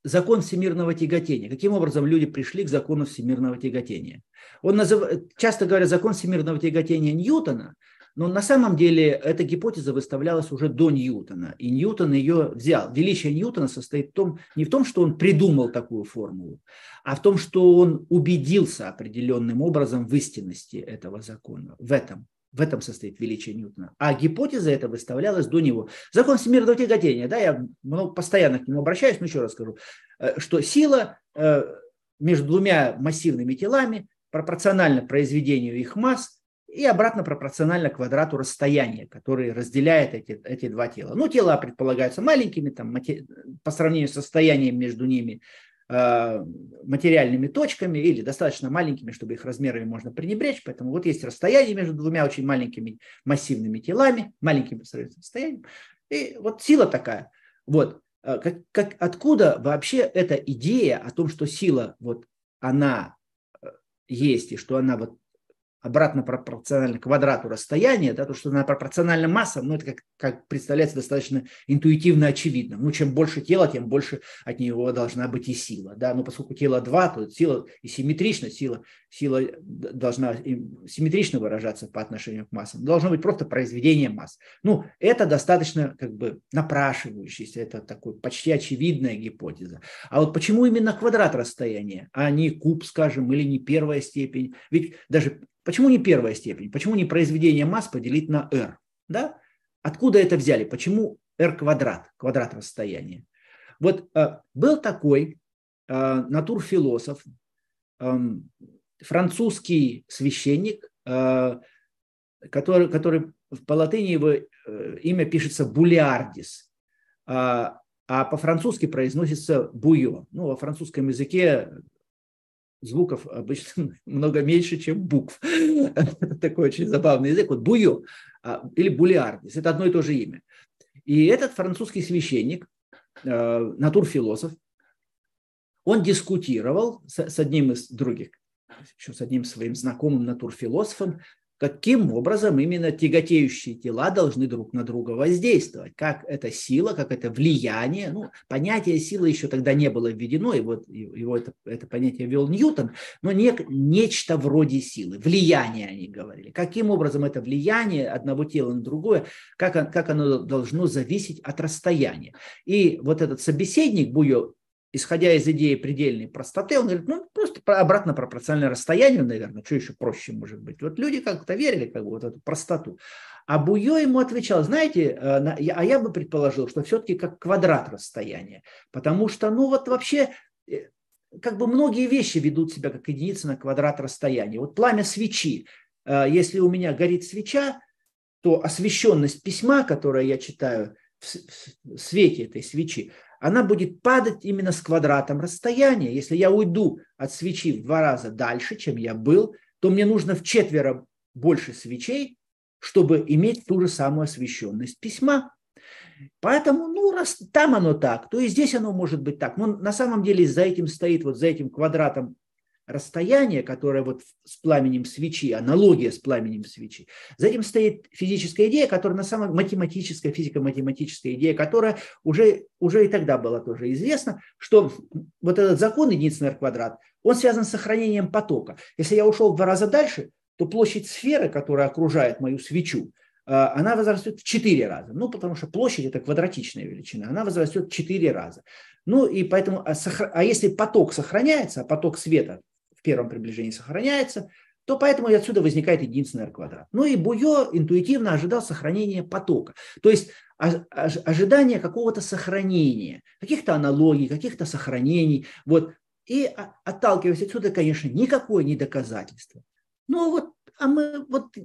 закон всемирного тяготения. Каким образом люди пришли к закону всемирного тяготения? Он назыв... часто говорят закон всемирного тяготения Ньютона, но на самом деле эта гипотеза выставлялась уже до Ньютона, и Ньютон ее взял. Величие Ньютона состоит в том, не в том, что он придумал такую формулу, а в том, что он убедился определенным образом в истинности этого закона, в этом. В этом состоит величие Ньютона. А гипотеза эта выставлялась до него. Закон всемирного тяготения, да, я много, постоянно к нему обращаюсь, но еще раз скажу, э, что сила э, между двумя массивными телами пропорциональна произведению их масс и обратно пропорционально квадрату расстояния, который разделяет эти, эти два тела. Ну, тела предполагаются маленькими, там, по сравнению с расстоянием между ними материальными точками или достаточно маленькими, чтобы их размерами можно пренебречь. Поэтому вот есть расстояние между двумя очень маленькими массивными телами, маленьким по сравнению с расстоянием. И вот сила такая. Вот. Э, как, как, откуда вообще эта идея о том, что сила, вот она э, есть, и что она вот обратно пропорционально квадрату расстояния, да, то, что она пропорциональна массам, ну, это как, как представляется достаточно интуитивно очевидным. Ну, чем больше тела, тем больше от него должна быть и сила. Да? Но поскольку тело два, то сила и симметрична, сила, сила должна симметрично выражаться по отношению к массам. Должно быть просто произведение масс. Ну, это достаточно как бы напрашивающийся, это такой почти очевидная гипотеза. А вот почему именно квадрат расстояния, а не куб, скажем, или не первая степень? Ведь даже Почему не первая степень? Почему не произведение масс поделить на r? Да? Откуда это взяли? Почему r квадрат, квадрат расстояния? Вот э, был такой э, натурфилософ, э, французский священник, э, который, который по латыни его имя пишется Булиардис, а по-французски произносится Буйо. Ну, во французском языке звуков обычно много меньше, чем букв. Такой очень забавный язык. Вот буйо а, или булиардис – это одно и то же имя. И этот французский священник, э, натурфилософ, он дискутировал с одним из других, еще с одним своим знакомым натурфилософом каким образом именно тяготеющие тела должны друг на друга воздействовать, как эта сила, как это влияние. Ну, понятие силы еще тогда не было введено, и вот его это, это понятие ввел Ньютон, но не, нечто вроде силы, влияние они говорили. Каким образом это влияние одного тела на другое, как, как оно должно зависеть от расстояния. И вот этот собеседник Буйо исходя из идеи предельной простоты, он говорит, ну, просто обратно пропорционально расстоянию, наверное, что еще проще может быть. Вот люди как-то верили как бы вот эту простоту. А Буйо ему отвечал, знаете, э, а я бы предположил, что все-таки как квадрат расстояния, потому что, ну, вот вообще э, как бы многие вещи ведут себя как единица на квадрат расстояния. Вот пламя свечи, э, если у меня горит свеча, то освещенность письма, которое я читаю в свете этой свечи, она будет падать именно с квадратом расстояния. Если я уйду от свечи в два раза дальше, чем я был, то мне нужно в четверо больше свечей, чтобы иметь ту же самую освещенность письма. Поэтому, ну, раз там оно так, то и здесь оно может быть так. Но на самом деле за этим стоит, вот за этим квадратом расстояние, которое вот с пламенем свечи, аналогия с пламенем свечи, за этим стоит физическая идея, которая на самом математическая, физико-математическая идея, которая уже, уже и тогда была тоже известна, что вот этот закон единицы на квадрат, он связан с сохранением потока. Если я ушел в два раза дальше, то площадь сферы, которая окружает мою свечу, э, она возрастет в 4 раза. Ну, потому что площадь – это квадратичная величина. Она возрастет в 4 раза. Ну, и поэтому, а, а если поток сохраняется, а поток света первом приближении сохраняется, то поэтому и отсюда возникает единственный R-квадрат. Ну и Буйо интуитивно ожидал сохранения потока. То есть ожидание какого-то сохранения, каких-то аналогий, каких-то сохранений. Вот. И отталкиваясь отсюда, конечно, никакое не доказательство. Ну вот, а мы вот,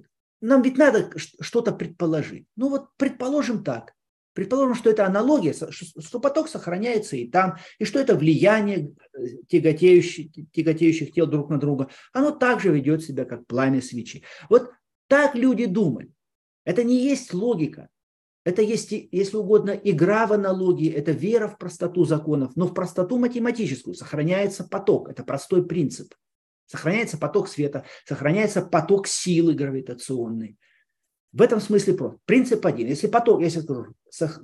нам ведь надо что-то предположить. Ну вот предположим так. Предположим, что это аналогия, что поток сохраняется и там, и что это влияние э, тяготеющих, тяготеющих тел друг на друга, оно также ведет себя как пламя свечи. Вот так люди думали. Это не есть логика. Это есть, если угодно, игра в аналогии, это вера в простоту законов, но в простоту математическую сохраняется поток. Это простой принцип. Сохраняется поток света, сохраняется поток силы гравитационной. В этом смысле просто. Принцип один. Если поток, если скажу,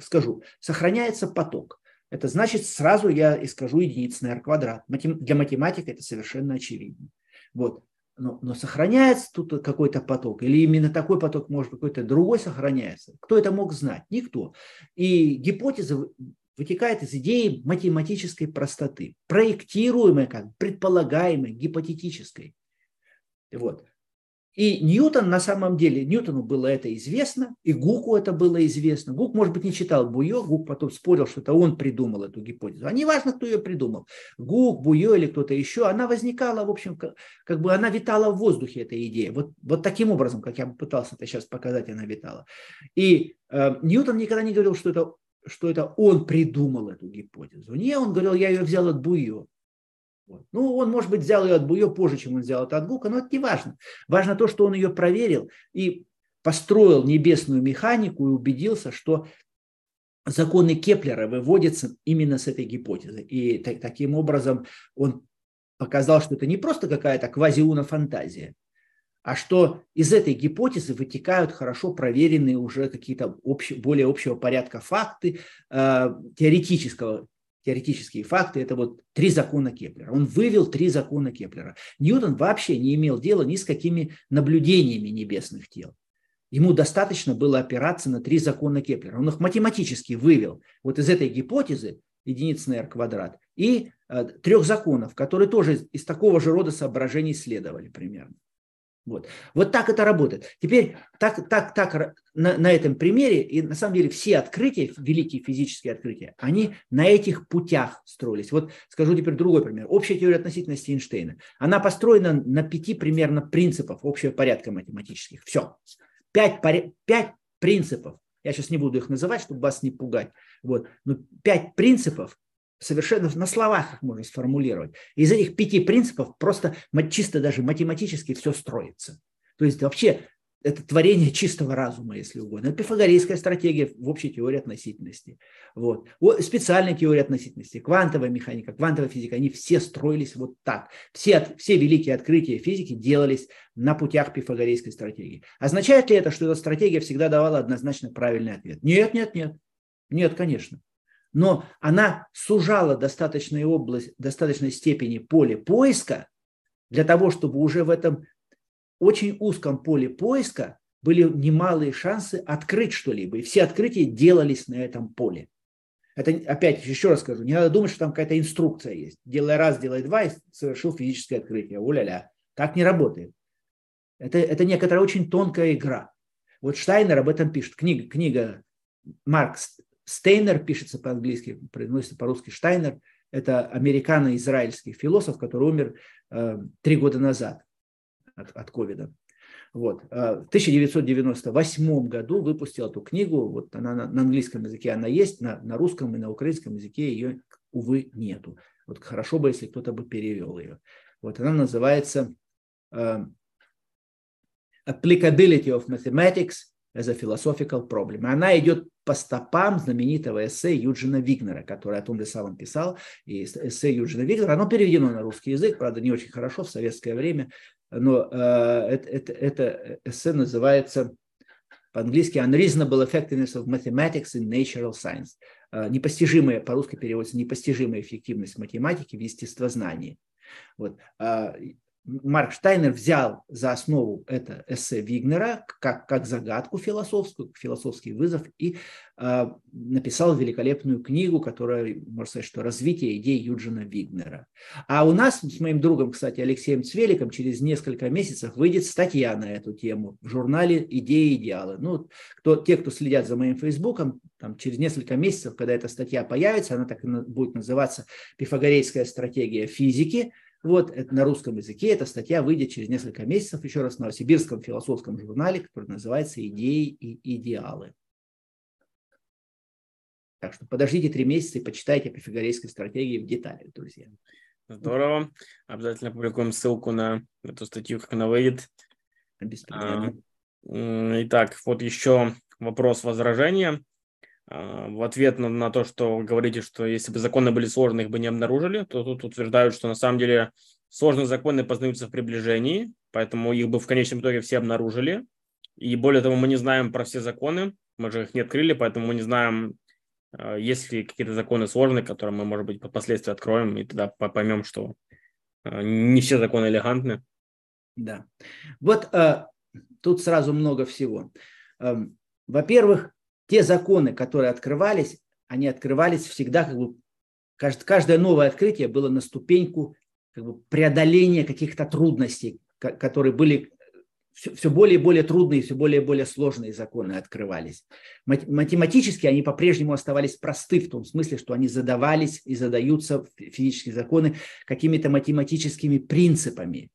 скажу, сохраняется поток, это значит сразу я искажу единицы на r квадрат. Для математика это совершенно очевидно. Вот. Но, но сохраняется тут какой-то поток, или именно такой поток, может какой-то другой сохраняется. Кто это мог знать? Никто. И гипотеза вытекает из идеи математической простоты, проектируемой, как предполагаемой, гипотетической. Вот. И Ньютон на самом деле, Ньютону было это известно, и Гуку это было известно. Гук, может быть, не читал Буйо, Гук потом спорил, что это он придумал эту гипотезу. А не важно, кто ее придумал. Гук, Буйо или кто-то еще, она возникала, в общем, как, как бы она витала в воздухе, эта идея. Вот, вот таким образом, как я пытался это сейчас показать, она витала. И э, Ньютон никогда не говорил, что это, что это он придумал эту гипотезу. Не, он говорил, я ее взял от Буйо. Ну, он, может быть, взял ее от Буйо позже, чем он взял это от Гука, но это не важно. Важно то, что он ее проверил и построил небесную механику и убедился, что законы Кеплера выводятся именно с этой гипотезы. И так, таким образом он показал, что это не просто какая-то квазиуна фантазия, а что из этой гипотезы вытекают хорошо проверенные уже какие-то общ, более общего порядка факты э, теоретического теоретические факты, это вот три закона Кеплера. Он вывел три закона Кеплера. Ньютон вообще не имел дела ни с какими наблюдениями небесных тел. Ему достаточно было опираться на три закона Кеплера. Он их математически вывел вот из этой гипотезы единицы на r квадрат и э, трех законов, которые тоже из такого же рода соображений следовали примерно. Вот. вот так это работает. Теперь так, так, так на, на этом примере, и на самом деле все открытия, великие физические открытия, они на этих путях строились. Вот скажу теперь другой пример. Общая теория относительности Эйнштейна. Она построена на пяти примерно принципов общего порядка математических. Все. Пять, пять принципов. Я сейчас не буду их называть, чтобы вас не пугать. Вот. Но пять принципов, совершенно на словах их можно сформулировать. Из этих пяти принципов просто чисто даже математически все строится. То есть вообще это творение чистого разума, если угодно. Это пифагорейская стратегия в общей теории относительности. Вот. Специальная теория относительности, квантовая механика, квантовая физика, они все строились вот так. Все, все великие открытия физики делались на путях пифагорейской стратегии. Означает ли это, что эта стратегия всегда давала однозначно правильный ответ? Нет, нет, нет. Нет, конечно но она сужала достаточной область, достаточной степени поле поиска для того, чтобы уже в этом очень узком поле поиска были немалые шансы открыть что-либо. И все открытия делались на этом поле. Это, опять, еще раз скажу, не надо думать, что там какая-то инструкция есть. Делай раз, делай два, и совершил физическое открытие. Уля-ля. Так не работает. Это, это некоторая очень тонкая игра. Вот Штайнер об этом пишет. Книга, книга Маркс Стейнер пишется по-английски, произносится по-русски Штайнер. Это американо-израильский философ, который умер э, три года назад от, ковида. Вот. Э, в 1998 году выпустил эту книгу. Вот она на, на английском языке она есть, на, на русском и на украинском языке ее, увы, нету. Вот хорошо бы, если кто-то бы перевел ее. Вот она называется uh, Applicability of Mathematics as a Philosophical Problem. Она идет по стопам знаменитого эссе Юджина Вигнера, который о том же самом писал. И эссе Юджина Вигнера, оно переведено на русский язык, правда, не очень хорошо в советское время, но э, это, это, эссе называется по-английски Unreasonable Effectiveness of Mathematics in Natural Science. Э, непостижимая, по-русски переводится непостижимая эффективность математики в естествознании. Вот. Марк Штайнер взял за основу это эссе Вигнера как, как загадку философскую, философский вызов и э, написал великолепную книгу, которая, можно сказать, что развитие идей Юджина Вигнера. А у нас с моим другом, кстати, Алексеем Цвеликом через несколько месяцев выйдет статья на эту тему в журнале «Идеи и идеалы». Ну, кто, те, кто следят за моим фейсбуком, там, через несколько месяцев, когда эта статья появится, она так и будет называться «Пифагорейская стратегия физики», вот это на русском языке эта статья выйдет через несколько месяцев еще раз на Сибирском философском журнале, который называется «Идеи и идеалы». Так что подождите три месяца и почитайте пифагорейской стратегии в деталях, друзья. Здорово. Обязательно публикуем ссылку на эту статью, как она выйдет. А, Итак, вот еще вопрос возражения. А, в ответ на, на то, что говорите, что если бы законы были сложны, их бы не обнаружили, то тут утверждают, что на самом деле сложные законы познаются в приближении, поэтому их бы в конечном итоге все обнаружили. И более того, мы не знаем про все законы, мы же их не открыли, поэтому мы не знаем, а, есть ли какие-то законы сложные, которые мы, может быть, впоследствии откроем, и тогда поймем, что а, не все законы элегантны. Да. Вот а, тут сразу много всего. А, во-первых, те законы, которые открывались, они открывались всегда как бы каждое новое открытие было на ступеньку как бы, преодоления каких-то трудностей, которые были все, все более и более трудные, все более и более сложные законы открывались. Математически они по-прежнему оставались просты в том смысле, что они задавались и задаются физические законы какими-то математическими принципами,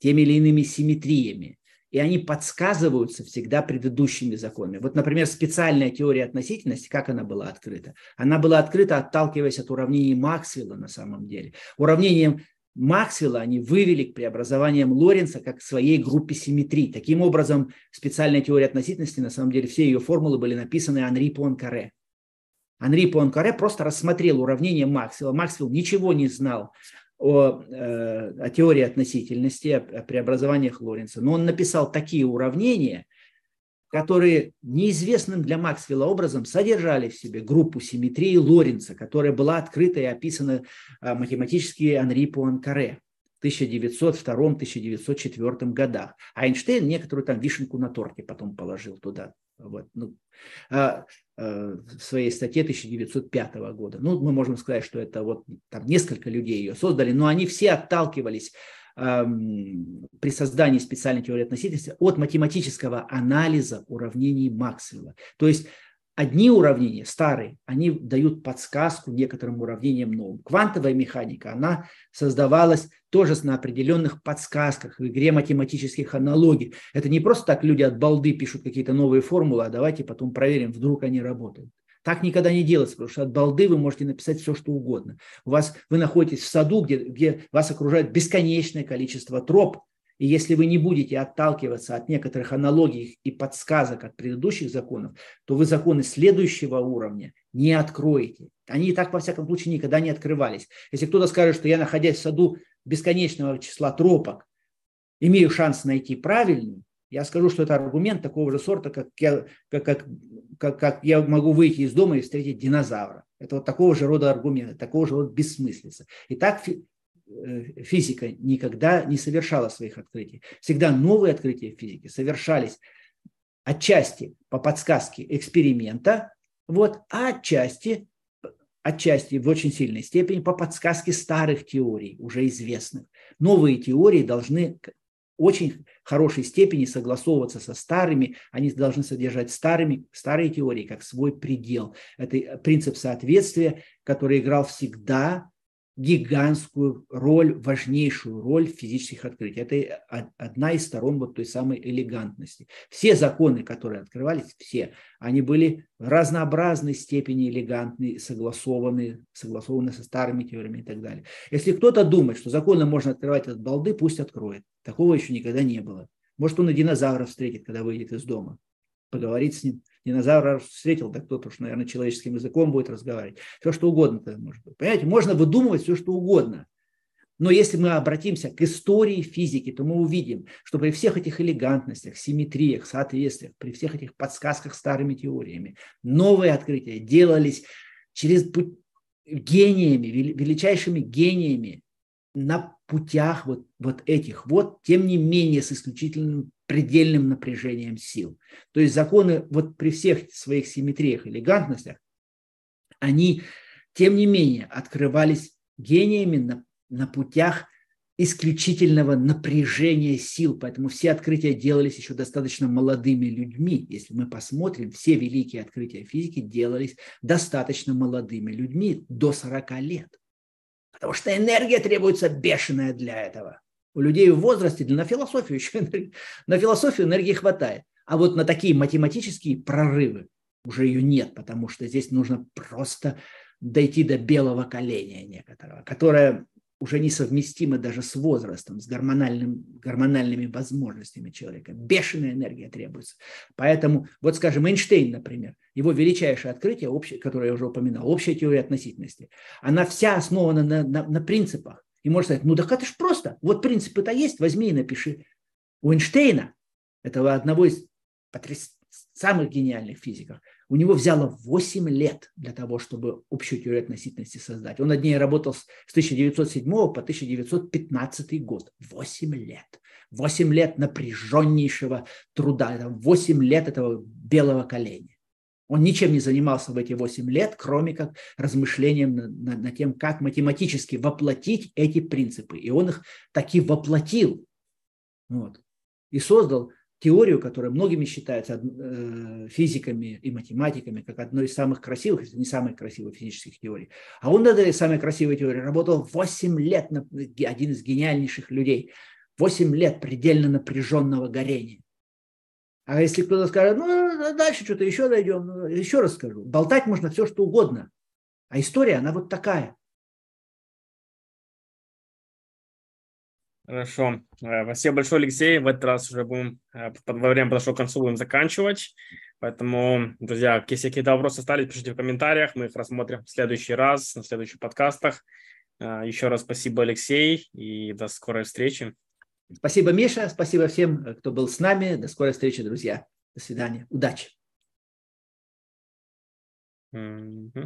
теми или иными симметриями. И они подсказываются всегда предыдущими законами. Вот, например, специальная теория относительности, как она была открыта? Она была открыта, отталкиваясь от уравнений Максвелла на самом деле. Уравнением Максвелла они вывели к преобразованиям Лоренца как к своей группе симметрий. Таким образом, специальная теория относительности, на самом деле, все ее формулы были написаны Анри Пуанкаре. Анри Пуанкаре просто рассмотрел уравнение Максвелла. Максвелл ничего не знал о, э, о теории относительности, о, о преобразованиях Лоренца, но он написал такие уравнения, которые неизвестным для Максвелла образом содержали в себе группу симметрии Лоренца, которая была открыта и описана а, математически Анри Пуанкаре в 1902-1904 годах. А Эйнштейн некоторую там вишенку на торте потом положил туда. Вот, ну, а, а, в своей статье 1905 года. Ну, мы можем сказать, что это вот там несколько людей ее создали, но они все отталкивались при создании специальной теории относительности от математического анализа уравнений Максвелла. То есть одни уравнения, старые, они дают подсказку некоторым уравнениям новым. Квантовая механика, она создавалась тоже на определенных подсказках в игре математических аналогий. Это не просто так люди от балды пишут какие-то новые формулы, а давайте потом проверим, вдруг они работают. Так никогда не делается, потому что от балды вы можете написать все, что угодно. У вас, вы находитесь в саду, где, где вас окружает бесконечное количество троп, и если вы не будете отталкиваться от некоторых аналогий и подсказок от предыдущих законов, то вы законы следующего уровня не откроете. Они и так, во всяком случае, никогда не открывались. Если кто-то скажет, что я, находясь в саду бесконечного числа тропок, имею шанс найти правильный, я скажу, что это аргумент такого же сорта, как я, как, как, как, как я могу выйти из дома и встретить динозавра. Это вот такого же рода аргумент, такого же рода бессмыслица. И так физика никогда не совершала своих открытий. Всегда новые открытия в физике совершались отчасти по подсказке эксперимента, вот, а отчасти, отчасти в очень сильной степени по подсказке старых теорий, уже известных. Новые теории должны очень хорошей степени согласовываться со старыми, они должны содержать старыми, старые теории как свой предел. Это принцип соответствия, который играл всегда гигантскую роль, важнейшую роль в физических открытиях. Это одна из сторон вот той самой элегантности. Все законы, которые открывались, все, они были в разнообразной степени элегантны, согласованы, согласованы со старыми теориями и так далее. Если кто-то думает, что законы можно открывать от балды, пусть откроет. Такого еще никогда не было. Может, он и динозавра встретит, когда выйдет из дома. Поговорить с ним динозавра встретил, да кто-то уж, наверное, человеческим языком будет разговаривать. Все, что угодно тогда может быть. Понимаете, можно выдумывать все, что угодно. Но если мы обратимся к истории физики, то мы увидим, что при всех этих элегантностях, симметриях, соответствиях, при всех этих подсказках старыми теориями, новые открытия делались через гениями, величайшими гениями на путях вот, вот этих вот, тем не менее с исключительным предельным напряжением сил. То есть законы вот при всех своих симметриях, элегантностях, они, тем не менее, открывались гениями на, на путях исключительного напряжения сил, поэтому все открытия делались еще достаточно молодыми людьми. Если мы посмотрим, все великие открытия физики делались достаточно молодыми людьми до 40 лет. Потому что энергия требуется бешеная для этого. У людей в возрасте на философию еще на философию энергии хватает. А вот на такие математические прорывы Уже ее нет, потому что здесь нужно просто дойти до белого коленя некоторого, которое уже несовместимо даже с возрастом, с гормональным, гормональными возможностями человека. Бешеная энергия требуется. Поэтому, вот скажем, Эйнштейн, например, его величайшее открытие, общее, которое я уже упоминал, общая теория относительности, она вся основана на, на, на принципах. И можно сказать, ну так это ж просто, вот принципы-то есть, возьми и напиши. У Эйнштейна, этого одного из потряс... самых гениальных физиков, у него взяло 8 лет для того, чтобы общую теорию относительности создать. Он над ней работал с 1907 по 1915 год. 8 лет. 8 лет напряженнейшего труда. 8 лет этого белого коленя. Он ничем не занимался в эти 8 лет, кроме как размышлением над, над, над тем, как математически воплотить эти принципы. И он их таки воплотил. Вот. И создал теорию, которая многими считается э, физиками и математиками как одной из самых красивых, если не самой красивой физических теорий. А он над этой самой красивой теорией работал 8 лет, один из гениальнейших людей. 8 лет предельно напряженного горения. А если кто-то скажет, ну, дальше что-то еще дойдем, ну, еще раз скажу. Болтать можно все, что угодно. А история, она вот такая. Хорошо. Э, спасибо большое, Алексей. В этот раз уже будем, э, во время подошло к концу, будем заканчивать. Поэтому, друзья, если какие-то вопросы остались, пишите в комментариях. Мы их рассмотрим в следующий раз, на следующих подкастах. Э, еще раз спасибо, Алексей, и до скорой встречи. Спасибо, Миша. Спасибо всем, кто был с нами. До скорой встречи, друзья. До свидания. Удачи. Mm-hmm.